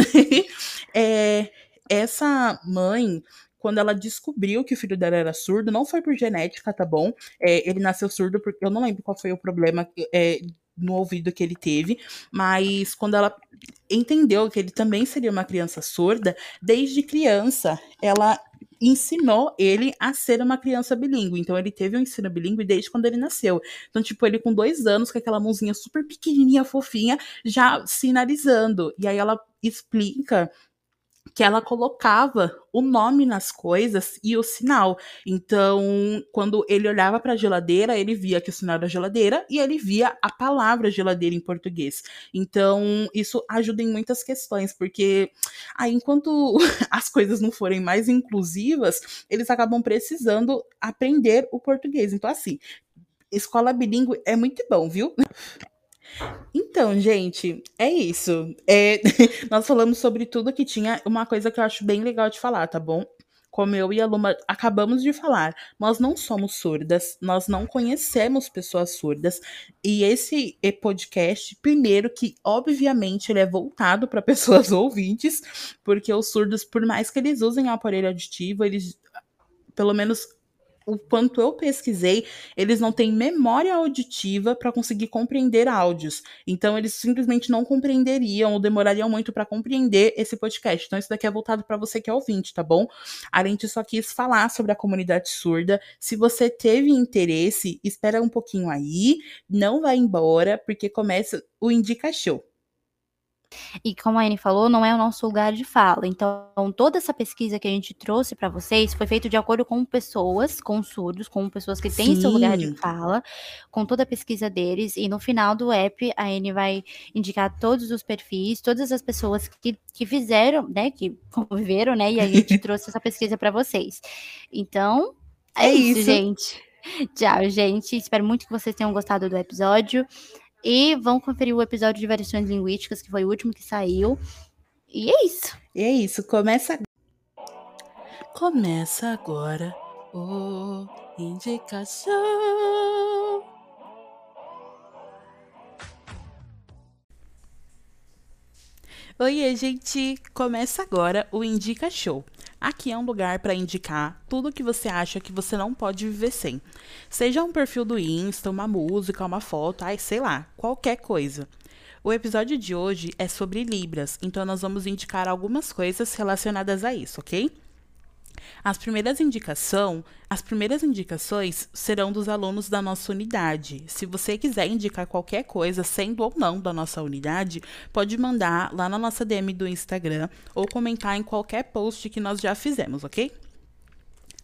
Speaker 1: é, essa mãe quando ela descobriu que o filho dela era surdo, não foi por genética, tá bom? É, ele nasceu surdo porque eu não lembro qual foi o problema é, no ouvido que ele teve, mas quando ela entendeu que ele também seria uma criança surda, desde criança ela ensinou ele a ser uma criança bilíngue. Então ele teve um ensino bilíngue desde quando ele nasceu. Então, tipo, ele com dois anos, com aquela mãozinha super pequenininha, fofinha, já sinalizando. E aí ela explica que ela colocava o nome nas coisas e o sinal. Então, quando ele olhava para a geladeira, ele via que o sinal era geladeira e ele via a palavra geladeira em português. Então, isso ajuda em muitas questões, porque aí enquanto as coisas não forem mais inclusivas, eles acabam precisando aprender o português. Então, assim, escola bilíngue é muito bom, viu? Então, gente, é isso. É, nós falamos sobre tudo que tinha. Uma coisa que eu acho bem legal de falar, tá bom? Como eu e a Luma acabamos de falar, nós não somos surdas, nós não conhecemos pessoas surdas. E esse podcast, primeiro que obviamente ele é voltado para pessoas ouvintes, porque os surdos, por mais que eles usem o aparelho auditivo, eles pelo menos o quanto eu pesquisei, eles não têm memória auditiva para conseguir compreender áudios. Então, eles simplesmente não compreenderiam ou demorariam muito para compreender esse podcast. Então, isso daqui é voltado para você que é ouvinte, tá bom? Além disso, só quis falar sobre a comunidade surda. Se você teve interesse, espera um pouquinho aí, não vai embora, porque começa o Indica Show.
Speaker 2: E como a Anne falou, não é o nosso lugar de fala. Então, toda essa pesquisa que a gente trouxe para vocês foi feita de acordo com pessoas, com surdos, com pessoas que têm Sim. seu lugar de fala, com toda a pesquisa deles. E no final do app, a Anne vai indicar todos os perfis, todas as pessoas que, que fizeram, né, que conviveram, né, e a gente trouxe essa pesquisa para vocês. Então, é, é isso, isso, gente. Tchau, gente. Espero muito que vocês tenham gostado do episódio. E vão conferir o episódio de variações linguísticas, que foi o último que saiu. E é isso.
Speaker 1: E é isso. Começa. Começa agora o Indicação. Oi, gente! Começa agora o Indica Show. Aqui é um lugar para indicar tudo que você acha que você não pode viver sem. Seja um perfil do Insta, uma música, uma foto, ai, sei lá, qualquer coisa. O episódio de hoje é sobre Libras, então nós vamos indicar algumas coisas relacionadas a isso, ok? As primeiras indicação, as primeiras indicações serão dos alunos da nossa unidade. Se você quiser indicar qualquer coisa, sendo ou não da nossa unidade, pode mandar lá na nossa DM do Instagram ou comentar em qualquer post que nós já fizemos, ok?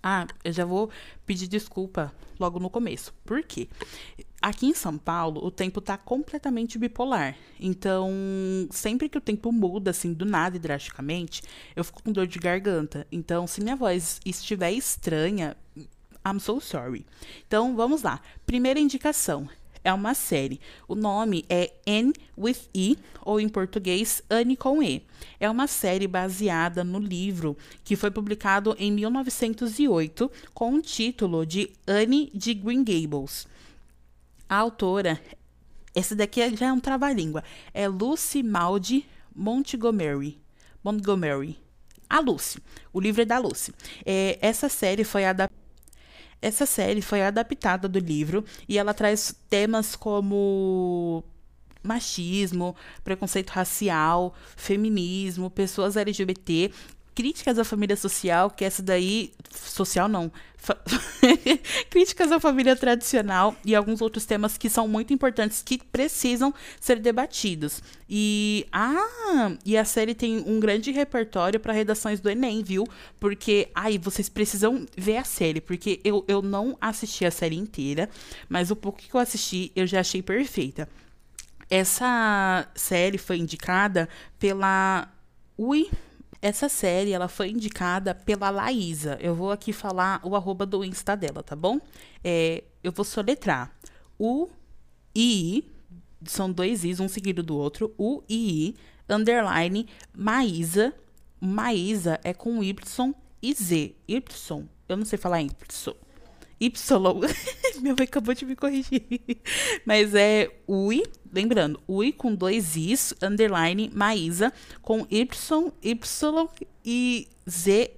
Speaker 1: Ah, eu já vou pedir desculpa logo no começo. Por quê? Aqui em São Paulo, o tempo tá completamente bipolar. Então, sempre que o tempo muda, assim, do nada e drasticamente, eu fico com dor de garganta. Então, se minha voz estiver estranha, I'm so sorry. Então, vamos lá. Primeira indicação é uma série. O nome é N with E, ou em português, Anne com E. É uma série baseada no livro que foi publicado em 1908 com o título de Anne de Green Gables. A autora, esse daqui é, já é um trava-língua, é Lucy Maud Montgomery. Montgomery. A Lucy. O livro é da Lucy. É, essa série foi. Essa série foi adaptada do livro e ela traz temas como machismo, preconceito racial, feminismo, pessoas LGBT críticas à família social, que essa daí. Social não. Fa... críticas à família tradicional e alguns outros temas que são muito importantes que precisam ser debatidos. E. Ah! E a série tem um grande repertório para redações do Enem, viu? Porque. Ai, vocês precisam ver a série, porque eu, eu não assisti a série inteira, mas o pouco que eu assisti eu já achei perfeita. Essa série foi indicada pela. Ui, essa série, ela foi indicada pela Laísa. Eu vou aqui falar o arroba do Insta dela, tá bom? É, eu vou soletrar. O I, são dois Is, um seguido do outro. O I, underline, Maísa. Maísa é com Y e Z. Y, eu não sei falar Y. Y. Meu mãe acabou de me corrigir. Mas é UI, lembrando, UI com dois Is, underline, Maísa, com Y, Y e Z.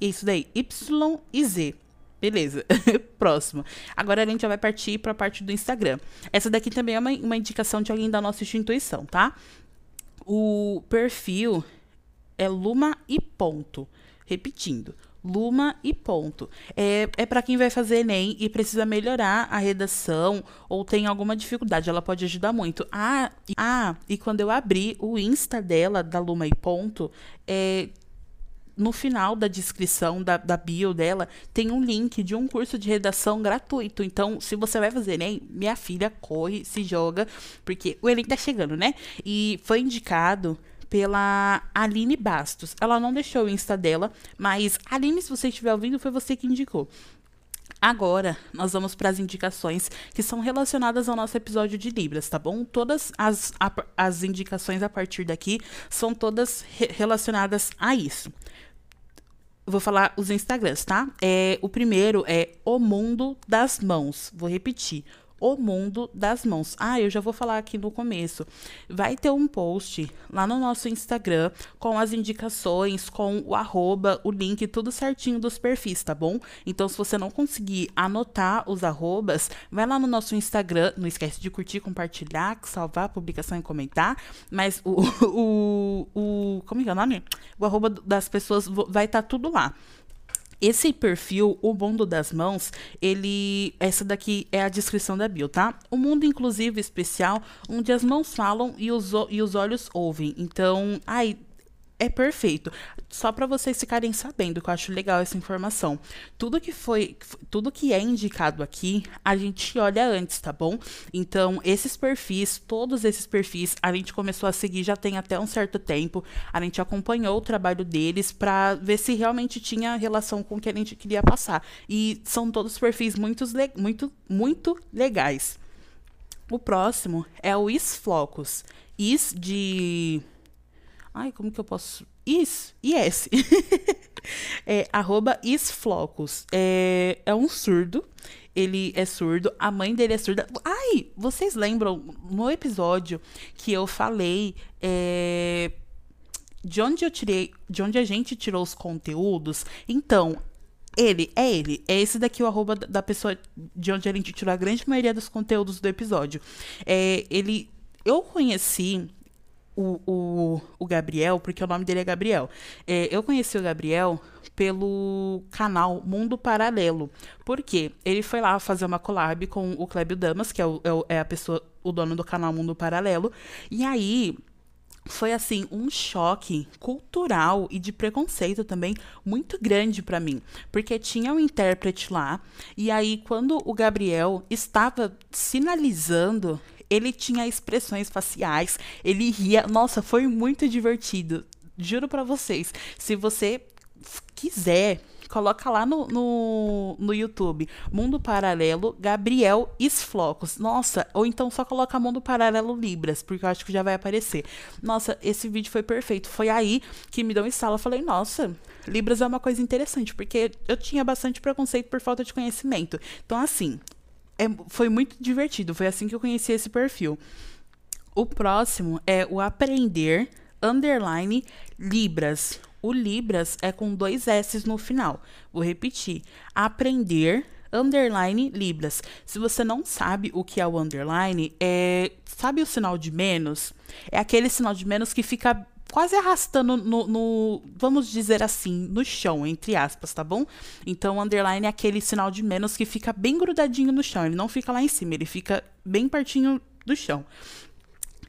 Speaker 1: Isso daí, Y e Z. Beleza, próximo. Agora a gente já vai partir para a parte do Instagram. Essa daqui também é uma, uma indicação de alguém da nossa instituição, tá? O perfil é Luma e ponto. Repetindo, Luma e ponto. É, é para quem vai fazer Enem e precisa melhorar a redação ou tem alguma dificuldade, ela pode ajudar muito. Ah, e, ah, e quando eu abri o Insta dela, da Luma e ponto, é, no final da descrição da, da bio dela, tem um link de um curso de redação gratuito. Então, se você vai fazer Enem, minha filha corre, se joga, porque o Enem tá chegando, né? E foi indicado pela Aline Bastos. Ela não deixou o Insta dela, mas Aline, se você estiver ouvindo, foi você que indicou. Agora, nós vamos para as indicações que são relacionadas ao nosso episódio de Libras, tá bom? Todas as, a, as indicações a partir daqui são todas re relacionadas a isso. Vou falar os Instagrams, tá? É, o primeiro é O Mundo das Mãos. Vou repetir. O mundo das mãos. Ah, eu já vou falar aqui no começo. Vai ter um post lá no nosso Instagram com as indicações, com o arroba, o link, tudo certinho dos perfis, tá bom? Então, se você não conseguir anotar os arrobas, vai lá no nosso Instagram. Não esquece de curtir, compartilhar, salvar a publicação e comentar. Mas o, o, o como é o nome? O arroba das pessoas vai estar tá tudo lá. Esse perfil, o mundo das mãos, ele. Essa daqui é a descrição da bio, tá? O mundo inclusive especial, onde as mãos falam e os, e os olhos ouvem. Então, ai, é perfeito. Só para vocês ficarem sabendo, que eu acho legal essa informação. Tudo que foi, tudo que é indicado aqui, a gente olha antes, tá bom? Então, esses perfis, todos esses perfis, a gente começou a seguir já tem até um certo tempo. A gente acompanhou o trabalho deles para ver se realmente tinha relação com o que a gente queria passar. E são todos perfis muito, muito, muito legais. O próximo é o Isflocos. Is de Ai, como que eu posso. Is, IS. é, arroba Isflocos. É, é um surdo. Ele é surdo, a mãe dele é surda. Ai, vocês lembram no episódio que eu falei é, de onde eu tirei, de onde a gente tirou os conteúdos? Então, ele, é ele. É esse daqui o arroba da pessoa de onde a gente tirou a grande maioria dos conteúdos do episódio. É, ele. Eu conheci o, o, o Gabriel, porque o nome dele é Gabriel. É, eu conheci o Gabriel pelo canal Mundo Paralelo. porque Ele foi lá fazer uma collab com o Clébio Damas, que é, o, é, é a pessoa, o dono do canal Mundo Paralelo. E aí foi assim um choque cultural e de preconceito também muito grande para mim, porque tinha um intérprete lá e aí quando o Gabriel estava sinalizando ele tinha expressões faciais, ele ria. Nossa, foi muito divertido. Juro para vocês. Se você quiser, coloca lá no, no, no, YouTube, Mundo Paralelo, Gabriel Esflocos. Nossa, ou então só coloca Mundo Paralelo Libras, porque eu acho que já vai aparecer. Nossa, esse vídeo foi perfeito. Foi aí que me deu um estalo. Eu falei, nossa, Libras é uma coisa interessante, porque eu tinha bastante preconceito por falta de conhecimento. Então, assim, é, foi muito divertido. Foi assim que eu conheci esse perfil. O próximo é o Aprender Underline Libras. O Libras é com dois S no final. Vou repetir. Aprender underline Libras. Se você não sabe o que é o underline, é sabe o sinal de menos? É aquele sinal de menos que fica quase arrastando no, no, vamos dizer assim, no chão, entre aspas, tá bom? Então, underline é aquele sinal de menos que fica bem grudadinho no chão. Ele não fica lá em cima, ele fica bem pertinho do chão.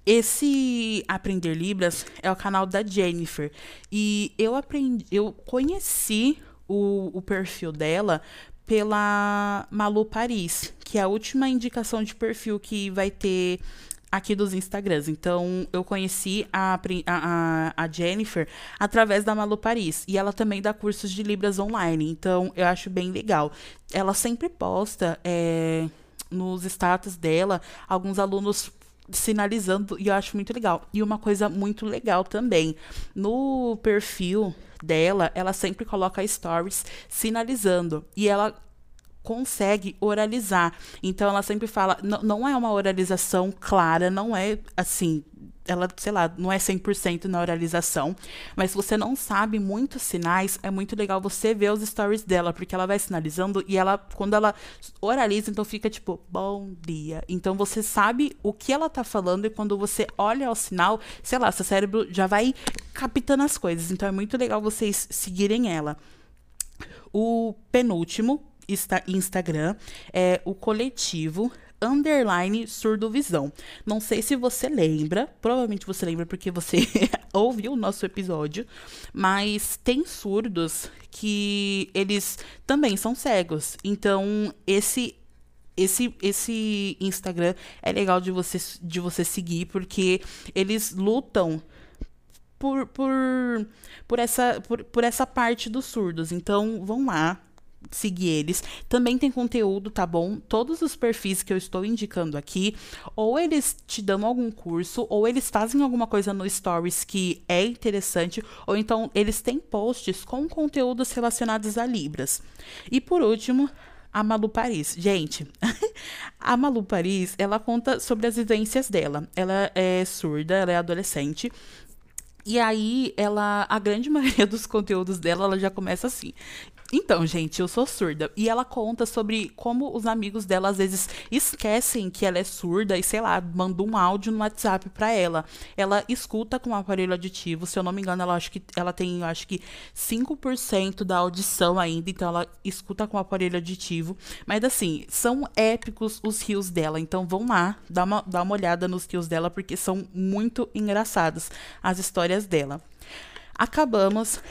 Speaker 1: Esse Aprender Libras é o canal da Jennifer. E eu aprendi, eu conheci o, o perfil dela pela Malu Paris, que é a última indicação de perfil que vai ter aqui dos Instagrams. Então, eu conheci a, a, a, Jennifer através da Malu Paris. E ela também dá cursos de Libras online. Então, eu acho bem legal. Ela sempre posta é, nos status dela alguns alunos sinalizando e eu acho muito legal. E uma coisa muito legal também, no perfil dela, ela sempre coloca stories sinalizando e ela consegue oralizar. Então ela sempre fala, não é uma oralização clara, não é assim, ela, sei lá, não é 100% na oralização, mas se você não sabe muitos sinais, é muito legal você ver os stories dela, porque ela vai sinalizando e ela, quando ela oraliza, então fica tipo, bom dia. Então você sabe o que ela tá falando e quando você olha o sinal, sei lá, seu cérebro já vai captando as coisas. Então é muito legal vocês seguirem ela. O penúltimo Instagram é o coletivo underline surdovisão. Não sei se você lembra, provavelmente você lembra porque você ouviu o nosso episódio, mas tem surdos que eles também são cegos. Então, esse esse, esse Instagram é legal de você, de você seguir, porque eles lutam por, por, por, essa, por, por essa parte dos surdos. Então, vão lá, seguir eles. Também tem conteúdo, tá bom? Todos os perfis que eu estou indicando aqui, ou eles te dão algum curso, ou eles fazem alguma coisa no Stories que é interessante, ou então eles têm posts com conteúdos relacionados a Libras. E por último, a Malu Paris. Gente, a Malu Paris, ela conta sobre as vivências dela. Ela é surda, ela é adolescente. E aí, ela, a grande maioria dos conteúdos dela, ela já começa assim. Então, gente, eu sou surda. E ela conta sobre como os amigos dela às vezes esquecem que ela é surda e, sei lá, manda um áudio no WhatsApp para ela. Ela escuta com o aparelho aditivo. Se eu não me engano, ela acho que ela tem, acho que 5% da audição ainda, então ela escuta com o aparelho aditivo. Mas assim, são épicos os rios dela. Então vão lá, dá uma, dá uma olhada nos rios dela, porque são muito engraçados as histórias dela. Acabamos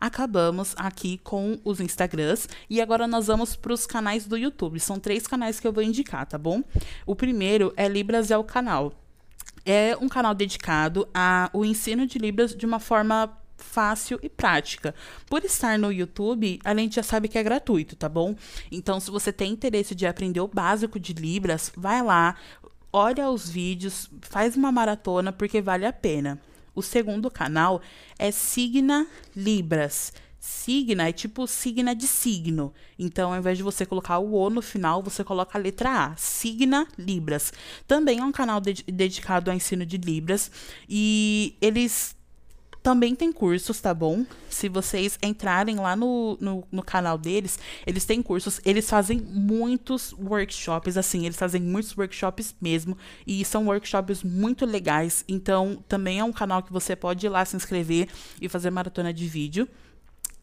Speaker 1: acabamos aqui com os Instagrams e agora nós vamos para os canais do YouTube. São três canais que eu vou indicar, tá bom? O primeiro é Libras é o canal. É um canal dedicado ao ensino de Libras de uma forma fácil e prática. Por estar no YouTube, a gente já sabe que é gratuito, tá bom? Então, se você tem interesse de aprender o básico de Libras, vai lá, olha os vídeos, faz uma maratona porque vale a pena. O segundo canal é Signa Libras. Signa é tipo signa de signo. Então, ao invés de você colocar o O no final, você coloca a letra A. Signa Libras. Também é um canal de dedicado ao ensino de Libras. E eles também tem cursos, tá bom? Se vocês entrarem lá no, no, no, canal deles, eles têm cursos. Eles fazem muitos workshops, assim, eles fazem muitos workshops mesmo. E são workshops muito legais. Então, também é um canal que você pode ir lá se inscrever e fazer maratona de vídeo.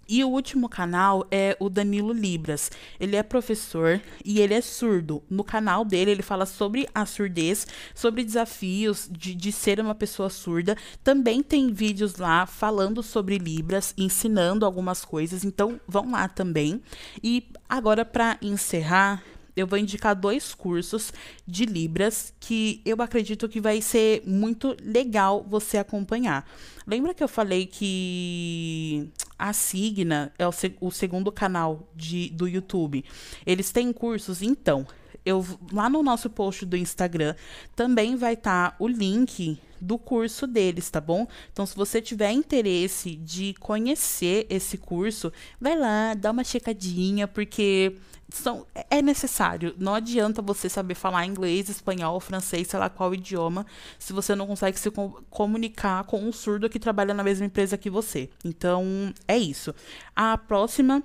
Speaker 1: E o último canal é o Danilo Libras. Ele é professor e ele é surdo. No canal dele, ele fala sobre a surdez, sobre desafios de, de ser uma pessoa surda. Também tem vídeos lá falando sobre Libras, ensinando algumas coisas. Então, vão lá também. E agora, para encerrar, eu vou indicar dois cursos de Libras que eu acredito que vai ser muito legal você acompanhar. Lembra que eu falei que a Signa é o, o segundo canal de, do YouTube? Eles têm cursos, então. Eu, lá no nosso post do Instagram também vai estar tá o link do curso deles, tá bom? Então, se você tiver interesse de conhecer esse curso, vai lá, dá uma checadinha, porque são, é necessário. Não adianta você saber falar inglês, espanhol, francês, sei lá qual idioma, se você não consegue se comunicar com um surdo que trabalha na mesma empresa que você. Então, é isso. A próxima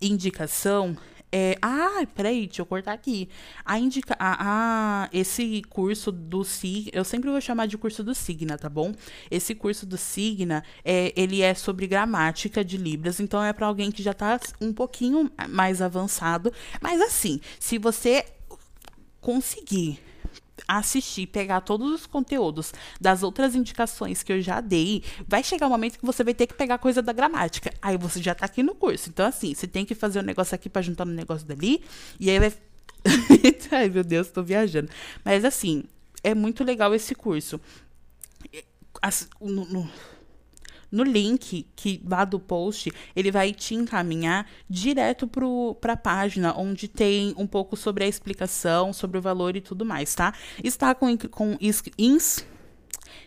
Speaker 1: indicação é, ah, peraí, deixa eu cortar aqui. A indica, a, a, esse curso do Signa, eu sempre vou chamar de curso do Signa, tá bom? Esse curso do Signa, é, ele é sobre gramática de Libras, então é para alguém que já tá um pouquinho mais avançado. Mas assim, se você conseguir assistir, pegar todos os conteúdos das outras indicações que eu já dei, vai chegar um momento que você vai ter que pegar coisa da gramática. Aí você já tá aqui no curso. Então, assim, você tem que fazer um negócio aqui para juntar no negócio dali, e aí vai. Ai, meu Deus, tô viajando. Mas, assim, é muito legal esse curso. As, no, no no link que lá do post, ele vai te encaminhar direto para a página onde tem um pouco sobre a explicação, sobre o valor e tudo mais, tá? Está com, com ins,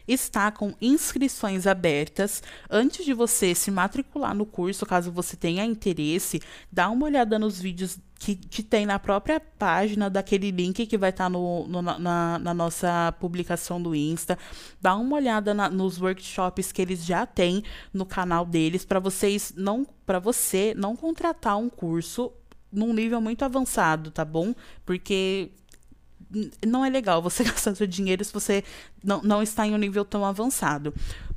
Speaker 1: está com inscrições abertas. Antes de você se matricular no curso, caso você tenha interesse, dá uma olhada nos vídeos que, que tem na própria página daquele link que vai estar tá no, no na, na, nossa publicação do Insta. Dá uma olhada na, nos workshops que eles já têm no canal deles para vocês não para você não contratar um curso num nível muito avançado, tá bom? Porque não é legal você gastar seu dinheiro se você não, não está em um nível tão avançado.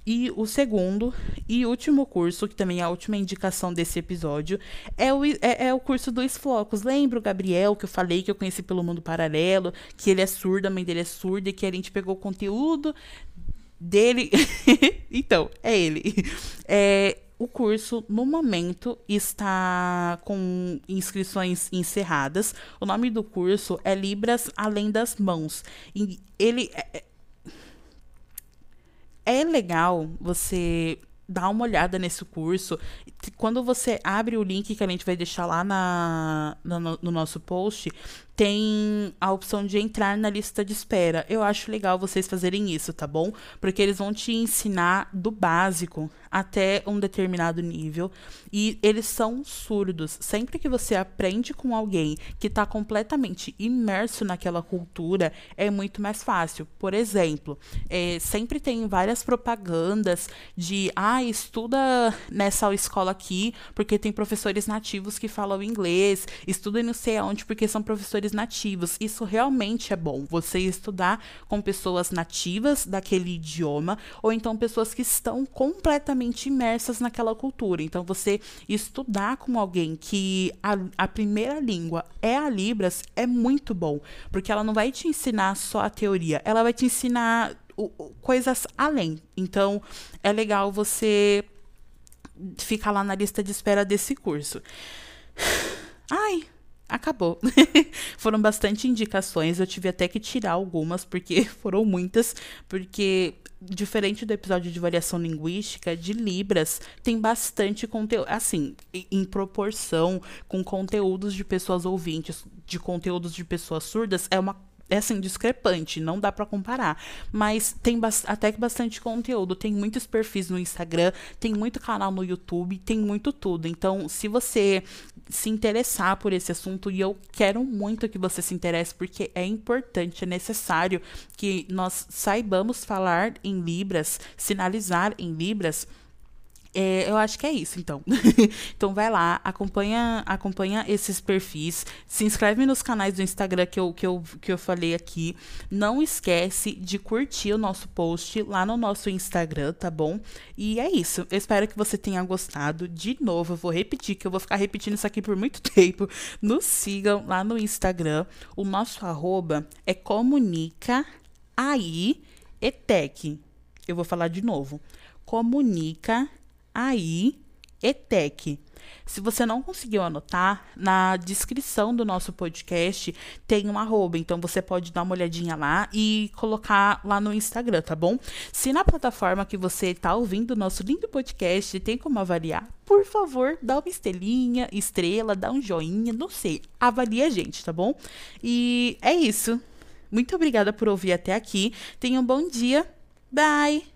Speaker 1: E o segundo e último curso, que também é a última indicação desse episódio, é o, é, é o curso dos flocos. Lembra o Gabriel que eu falei que eu conheci pelo mundo paralelo, que ele é surdo, a mãe dele é surda, e que a gente pegou o conteúdo dele. então, é ele. É, o curso, no momento, está com inscrições encerradas. O nome do curso é Libras Além das Mãos. E ele é, é, é legal você dar uma olhada nesse curso. Quando você abre o link que a gente vai deixar lá na, no, no nosso post, tem a opção de entrar na lista de espera. Eu acho legal vocês fazerem isso, tá bom? Porque eles vão te ensinar do básico até um determinado nível e eles são surdos. Sempre que você aprende com alguém que está completamente imerso naquela cultura, é muito mais fácil. Por exemplo, é, sempre tem várias propagandas de ah, estuda nessa escola aqui porque tem professores nativos que falam inglês, estuda não sei aonde porque são professores nativos. Isso realmente é bom. Você estudar com pessoas nativas daquele idioma ou então pessoas que estão completamente imersas naquela cultura. Então, você estudar com alguém que a, a primeira língua é a Libras é muito bom, porque ela não vai te ensinar só a teoria, ela vai te ensinar coisas além. Então, é legal você ficar lá na lista de espera desse curso. Ai, acabou. foram bastante indicações, eu tive até que tirar algumas, porque foram muitas, porque diferente do episódio de variação linguística, de Libras tem bastante conteúdo, assim, em proporção com conteúdos de pessoas ouvintes, de conteúdos de pessoas surdas, é uma é assim, discrepante, não dá para comparar. Mas tem até que bastante conteúdo. Tem muitos perfis no Instagram, tem muito canal no YouTube, tem muito tudo. Então, se você se interessar por esse assunto, e eu quero muito que você se interesse, porque é importante, é necessário que nós saibamos falar em Libras, sinalizar em Libras é, eu acho que é isso, então. então vai lá, acompanha, acompanha esses perfis, se inscreve nos canais do Instagram que eu, que, eu, que eu falei aqui. Não esquece de curtir o nosso post lá no nosso Instagram, tá bom? E é isso. Eu espero que você tenha gostado. De novo, eu vou repetir, que eu vou ficar repetindo isso aqui por muito tempo. Nos sigam lá no Instagram. O nosso arroba é comunica aí etec. Eu vou falar de novo. Comunica aí ETEC. Se você não conseguiu anotar, na descrição do nosso podcast tem um arroba, então você pode dar uma olhadinha lá e colocar lá no Instagram, tá bom? Se na plataforma que você está ouvindo o nosso lindo podcast tem como avaliar, por favor, dá uma estrelinha, estrela, dá um joinha, não sei, avalie a gente, tá bom? E é isso. Muito obrigada por ouvir até aqui. Tenha um bom dia. Bye!